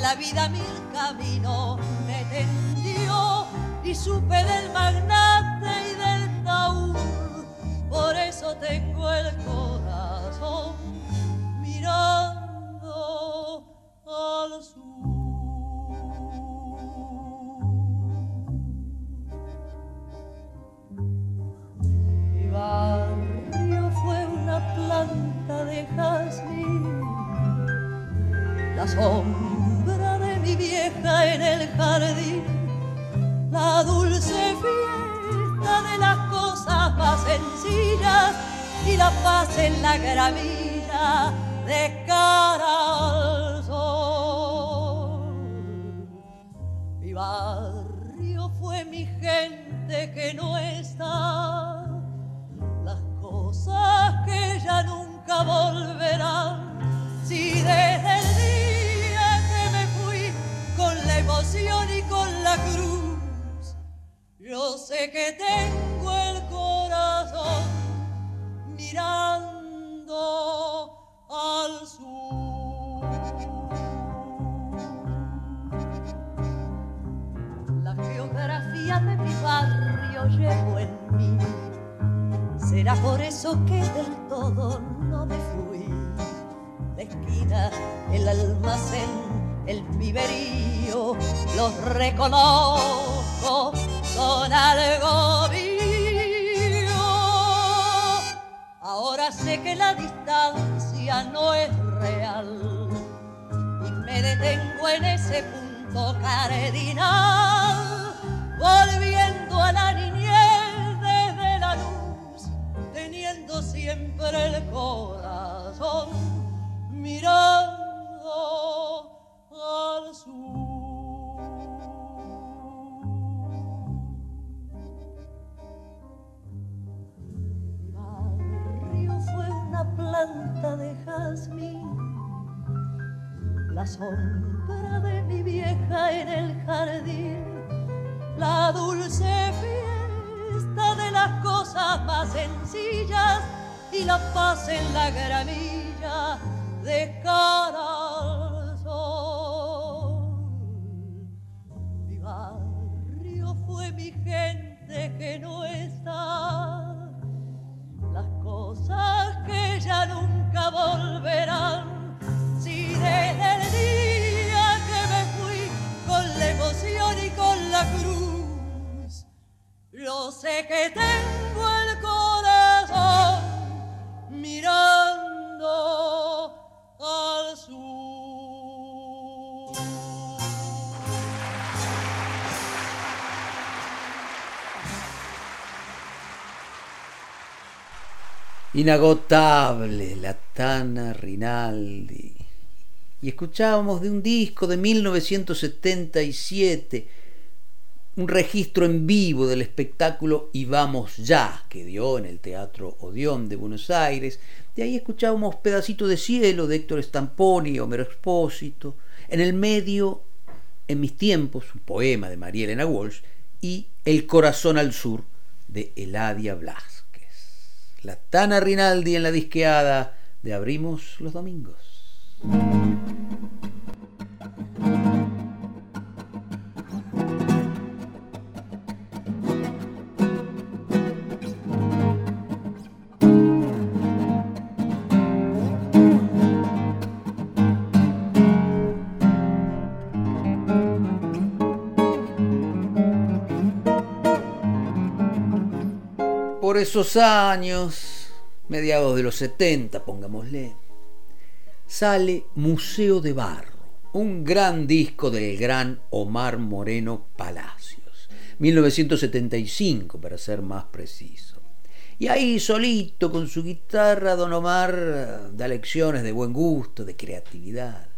la vida mil caminos me tendió y supe del magnate y del taúd. Por eso tengo el corazón mirando al sur. Mi barrio fue una planta de jazmín, la sombra vieja en el jardín, la dulce fiesta de las cosas más sencillas y la paz en la gramilla de cara al sol. Mi barrio fue mi gente que no está, las cosas que ya nunca volverán. Si desde el y con la cruz, yo sé que tengo el corazón mirando al sur. La geografía de mi barrio llevo en mí. Será por eso que del todo no me fui. La esquina, el almacén, el piberío, los reconozco, son algo mío. Ahora sé que la distancia no es real y me detengo en ese punto cardinal, volviendo Inagotable, la Tana Rinaldi. Y escuchábamos de un disco de 1977, un registro en vivo del espectáculo Y Vamos Ya, que dio en el Teatro Odeón de Buenos Aires. De ahí escuchábamos Pedacito de Cielo de Héctor Stamponi, Homero Expósito. En el medio, En mis tiempos, un poema de María Elena Walsh. Y El corazón al sur de Eladia Blas la Tana Rinaldi en la disqueada de Abrimos los Domingos. Esos años, mediados de los 70, pongámosle, sale Museo de Barro, un gran disco del gran Omar Moreno Palacios, 1975 para ser más preciso. Y ahí solito con su guitarra, don Omar da lecciones de buen gusto, de creatividad.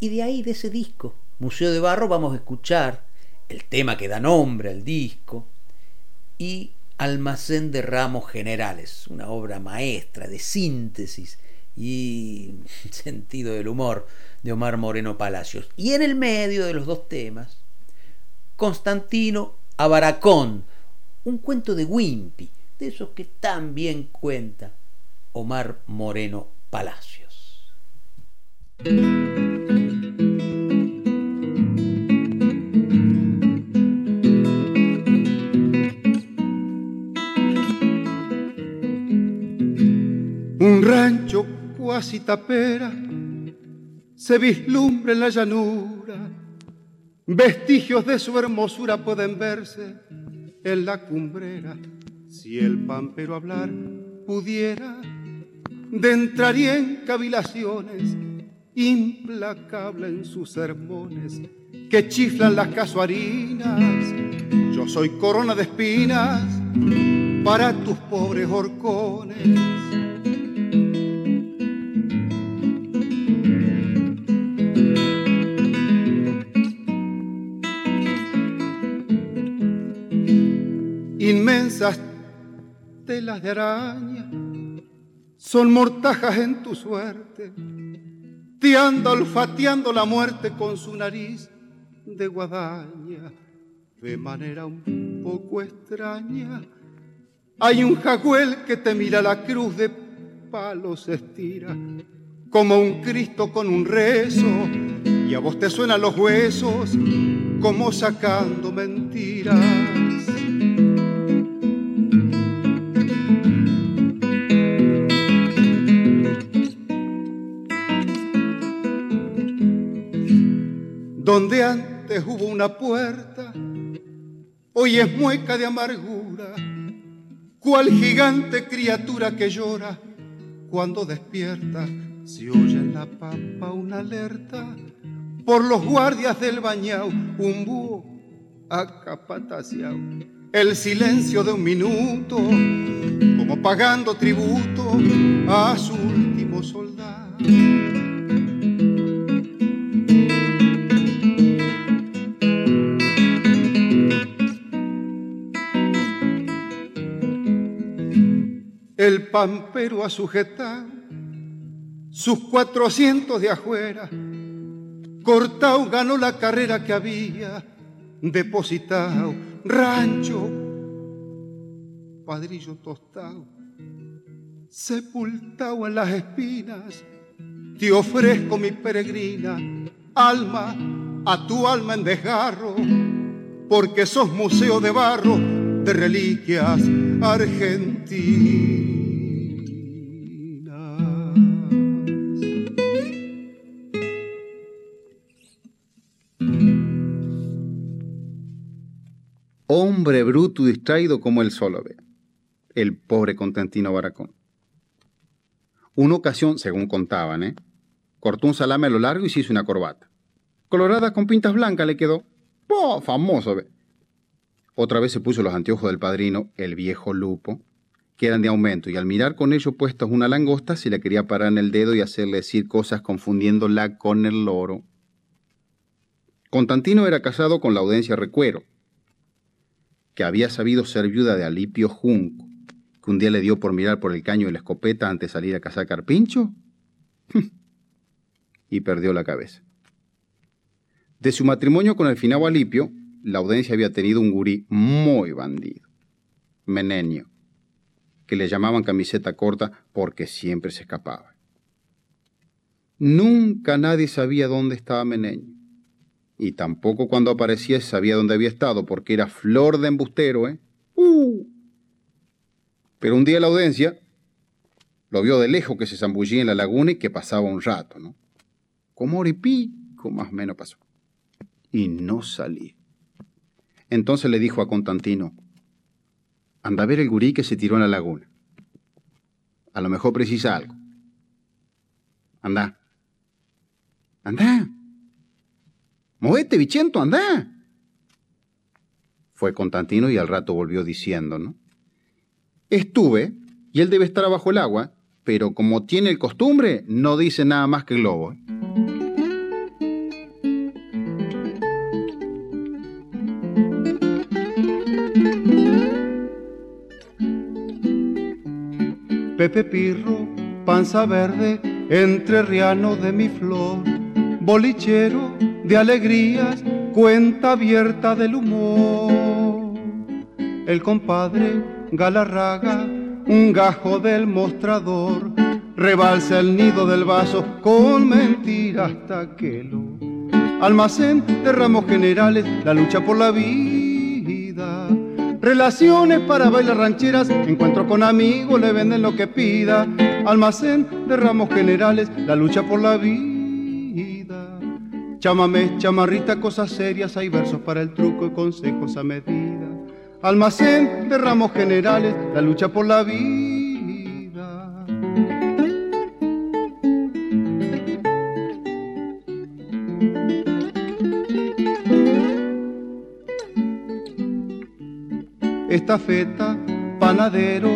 Y de ahí, de ese disco, Museo de Barro, vamos a escuchar el tema que da nombre al disco y Almacén de Ramos Generales, una obra maestra de síntesis y sentido del humor de Omar Moreno Palacios. Y en el medio de los dos temas, Constantino Abaracón, un cuento de Wimpy, de esos que tan bien cuenta Omar Moreno Palacios. Un rancho cuasi tapera se vislumbra en la llanura. Vestigios de su hermosura pueden verse en la cumbrera. Si el pampero hablar pudiera, de entraría en cavilaciones implacable en sus sermones, que chiflan las casuarinas. Yo soy corona de espinas para tus pobres horcones. Telas de araña son mortajas en tu suerte. Te anda olfateando la muerte con su nariz de guadaña. De manera un poco extraña, hay un jaguel que te mira la cruz de palos estira, como un Cristo con un rezo, y a vos te suenan los huesos como sacando mentiras. Donde antes hubo una puerta, hoy es mueca de amargura, cual gigante criatura que llora cuando despierta. Se oye en la pampa una alerta por los guardias del bañao, un búho acapataciao. El silencio de un minuto, como pagando tributo a su último soldado. El pampero a sujetar sus cuatrocientos de afuera. Cortao ganó la carrera que había depositado. Rancho, padrillo tostado, sepultado en las espinas. Te ofrezco mi peregrina, alma, a tu alma en desgarro, porque sos museo de barro de reliquias argentinas. Hombre bruto y distraído como él solo ve. El pobre Constantino Baracón. Una ocasión, según contaban, ¿eh? cortó un salame a lo largo y se hizo una corbata. Colorada con pintas blancas le quedó. ¡Oh, famoso! Ve. Otra vez se puso los anteojos del padrino, el viejo Lupo, que eran de aumento, y al mirar con ellos puestos una langosta, se le quería parar en el dedo y hacerle decir cosas confundiéndola con el loro. Constantino era casado con la audiencia Recuero, que había sabido ser viuda de Alipio Junco, que un día le dio por mirar por el caño de la escopeta antes de salir a cazar carpincho, y perdió la cabeza. De su matrimonio con el finado Alipio, la audiencia había tenido un gurí muy bandido, Menenio, que le llamaban camiseta corta porque siempre se escapaba. Nunca nadie sabía dónde estaba Menenio, y tampoco cuando aparecía sabía dónde había estado, porque era flor de embustero, ¿eh? ¡Uh! Pero un día la audiencia lo vio de lejos que se zambullía en la laguna y que pasaba un rato, ¿no? Como hora más o menos pasó. Y no salía. Entonces le dijo a Constantino, anda a ver el gurí que se tiró en la laguna. A lo mejor precisa algo. Anda. Anda. Movete, bichento, anda. Fue Constantino y al rato volvió diciendo, ¿no? Estuve, y él debe estar bajo el agua, pero como tiene el costumbre, no dice nada más que globo. ¿eh? Pepe Pirro, panza verde, entrerriano de mi flor, bolichero de alegrías, cuenta abierta del humor. El compadre Galarraga, un gajo del mostrador, rebalsa el nido del vaso con mentira hasta que almacén de ramos generales, la lucha por la vida. Relaciones para bailar rancheras, encuentro con amigos, le venden lo que pida. Almacén de ramos generales, la lucha por la vida. Chámame, chamarrita, cosas serias, hay versos para el truco y consejos a medida. Almacén de ramos generales, la lucha por la vida. Estafeta, panadero,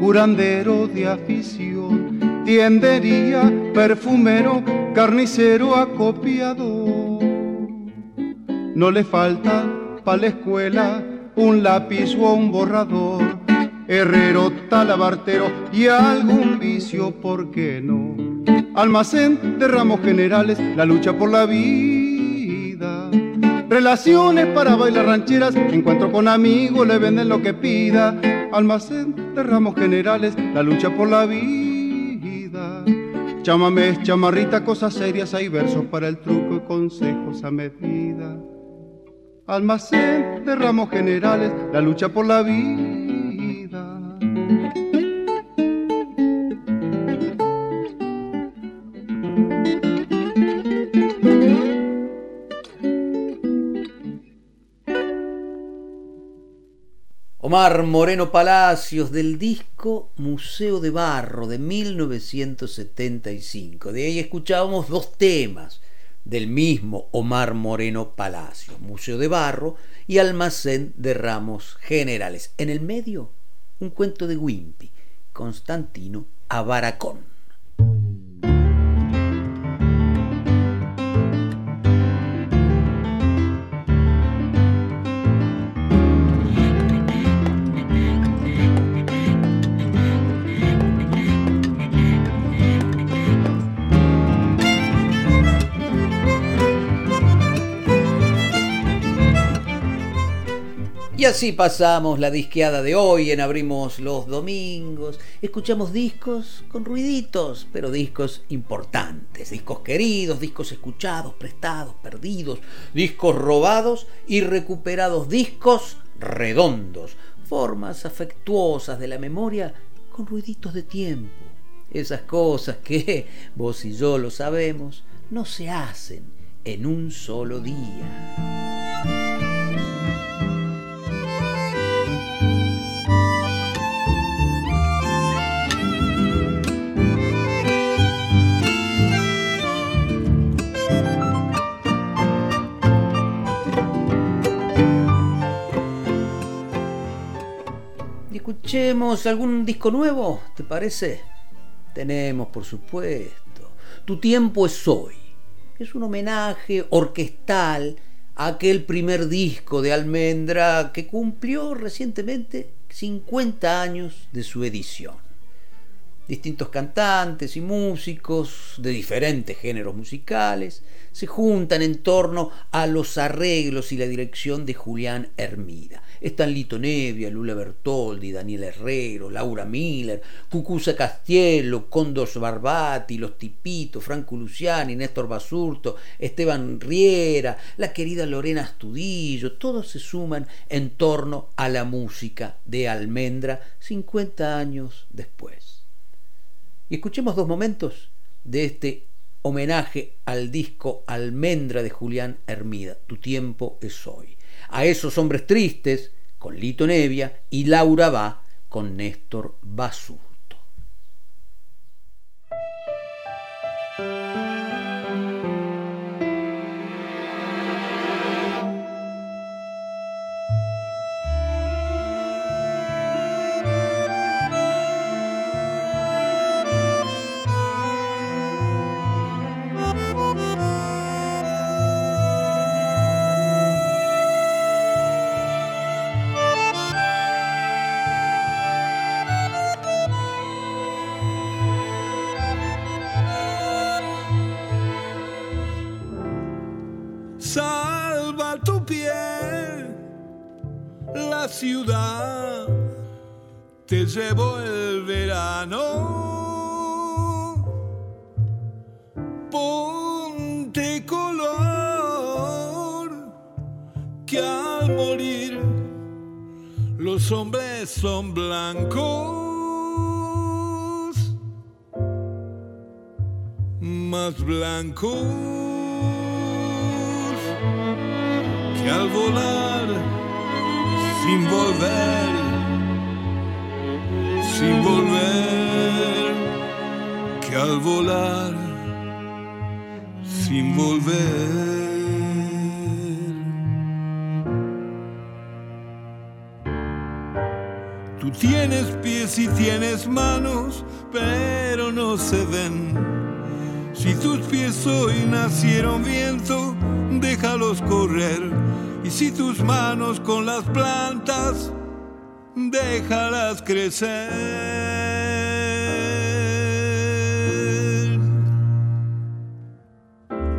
curandero de afición, tiendería, perfumero, carnicero, acopiador. No le falta pa' la escuela un lápiz o un borrador, herrero, talabartero y algún vicio, ¿por qué no? Almacén de ramos generales, la lucha por la vida. Relaciones para bailar rancheras, encuentro con amigos, le venden lo que pida. Almacén de ramos generales, la lucha por la vida. Chámame, chamarrita, cosas serias, hay versos para el truco y consejos a medida almacén de ramos generales, la lucha por la vida. Omar Moreno Palacios del disco Museo de Barro de 1975. De ahí escuchábamos dos temas del mismo Omar Moreno Palacio, Museo de Barro y Almacén de Ramos Generales. En el medio, un cuento de Wimpy, Constantino Abaracón. Y así pasamos la disqueada de hoy en Abrimos los Domingos. Escuchamos discos con ruiditos, pero discos importantes, discos queridos, discos escuchados, prestados, perdidos, discos robados y recuperados, discos redondos, formas afectuosas de la memoria con ruiditos de tiempo. Esas cosas que, vos y yo lo sabemos, no se hacen en un solo día. Escuchemos algún disco nuevo, ¿te parece? Tenemos, por supuesto. Tu tiempo es hoy. Es un homenaje orquestal a aquel primer disco de Almendra que cumplió recientemente 50 años de su edición. Distintos cantantes y músicos de diferentes géneros musicales se juntan en torno a los arreglos y la dirección de Julián Hermida. Están Lito Nevia, Lula Bertoldi, Daniel Herrero, Laura Miller, Cucusa Castiello, Condos Barbati, Los Tipitos, Franco Luciani, Néstor Basurto, Esteban Riera, la querida Lorena Astudillo, todos se suman en torno a la música de Almendra 50 años después. Y escuchemos dos momentos de este homenaje al disco Almendra de Julián Hermida, Tu tiempo es hoy a esos hombres tristes con Lito Nevia y Laura va con Néstor Basú. Te llevo el verano. Ponte color que al morir los hombres son blancos. Más blancos que al volar sin volver, sin volver, que al volar, sin volver. tienes pies y tienes manos, pero no se ven. Si tus pies hoy nacieron viento, déjalos correr. Y si tus manos con las plantas, déjalas crecer.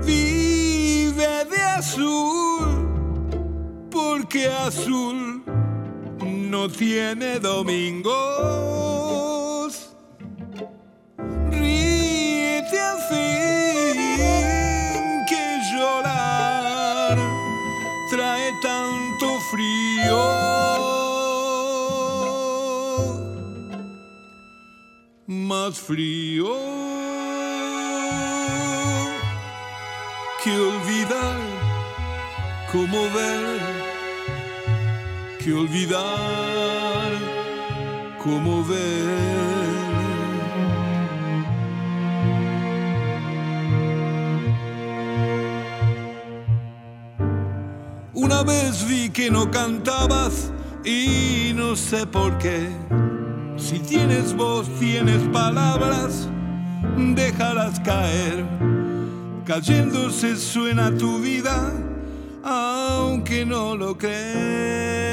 Vive de azul, porque azul no tiene domingos. Más frío que olvidar cómo ver que olvidar cómo ver. Una vez vi que no cantabas y no sé por qué. Si tienes voz, tienes palabras, déjalas caer. Cayéndose suena tu vida aunque no lo creas.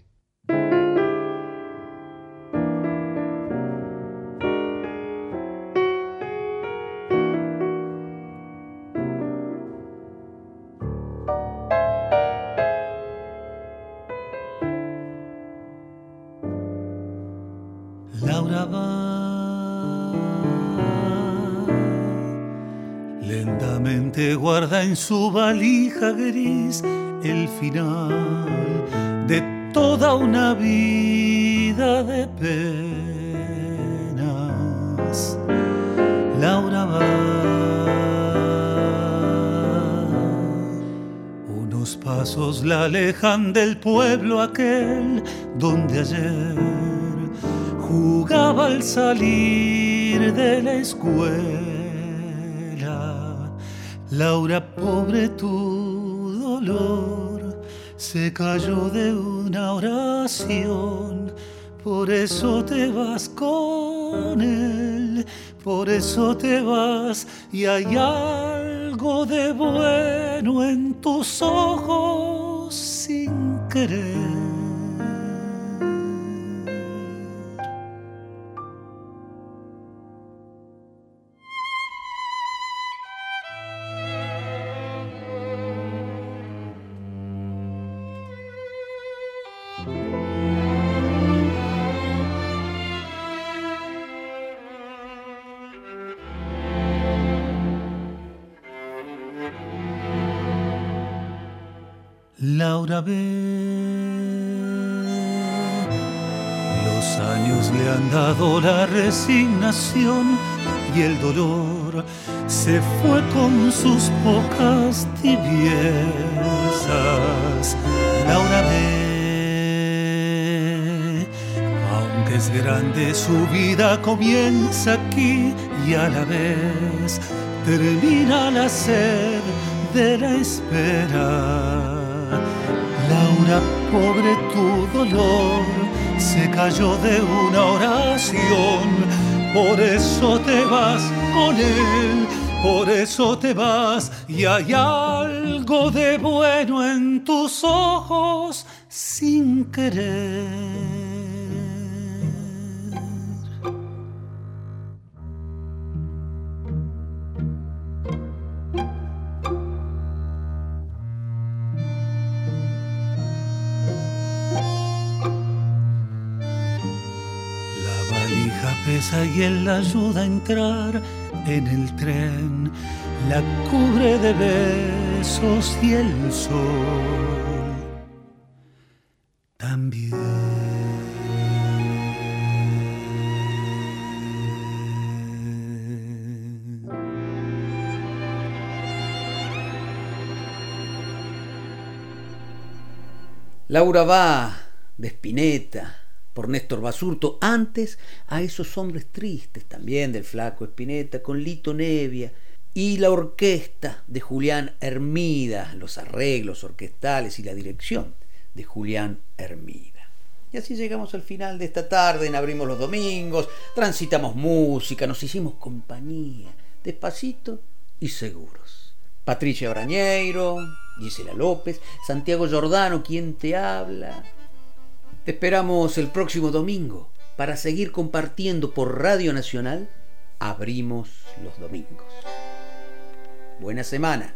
Gris el final de toda una vida de penas. Laura va unos pasos la alejan del pueblo aquel donde ayer jugaba al salir de la escuela. Laura, pobre tu se cayó de una oración, por eso te vas con él, por eso te vas. Y hay algo de bueno en tus ojos sin querer. Resignación y el dolor se fue con sus pocas tibiezas. Laura B. Aunque es grande su vida comienza aquí y a la vez termina la sed de la espera Laura, pobre tu dolor, se cayó de una oración. Por eso te vas con él, por eso te vas y hay algo de bueno en tus ojos sin querer. Él la ayuda a entrar en el tren, la cubre de besos y el sol también. Laura va de Spinetta, por Néstor Basurto, antes a esos hombres tristes también del flaco Espineta, con Lito Nevia, y la orquesta de Julián Hermida, los arreglos orquestales y la dirección de Julián Hermida. Y así llegamos al final de esta tarde, en Abrimos los Domingos, transitamos música, nos hicimos compañía, despacito y seguros. Patricia Brañeiro, Gisela López, Santiago Giordano, quien te habla, te esperamos el próximo domingo para seguir compartiendo por Radio Nacional. Abrimos los domingos. Buena semana.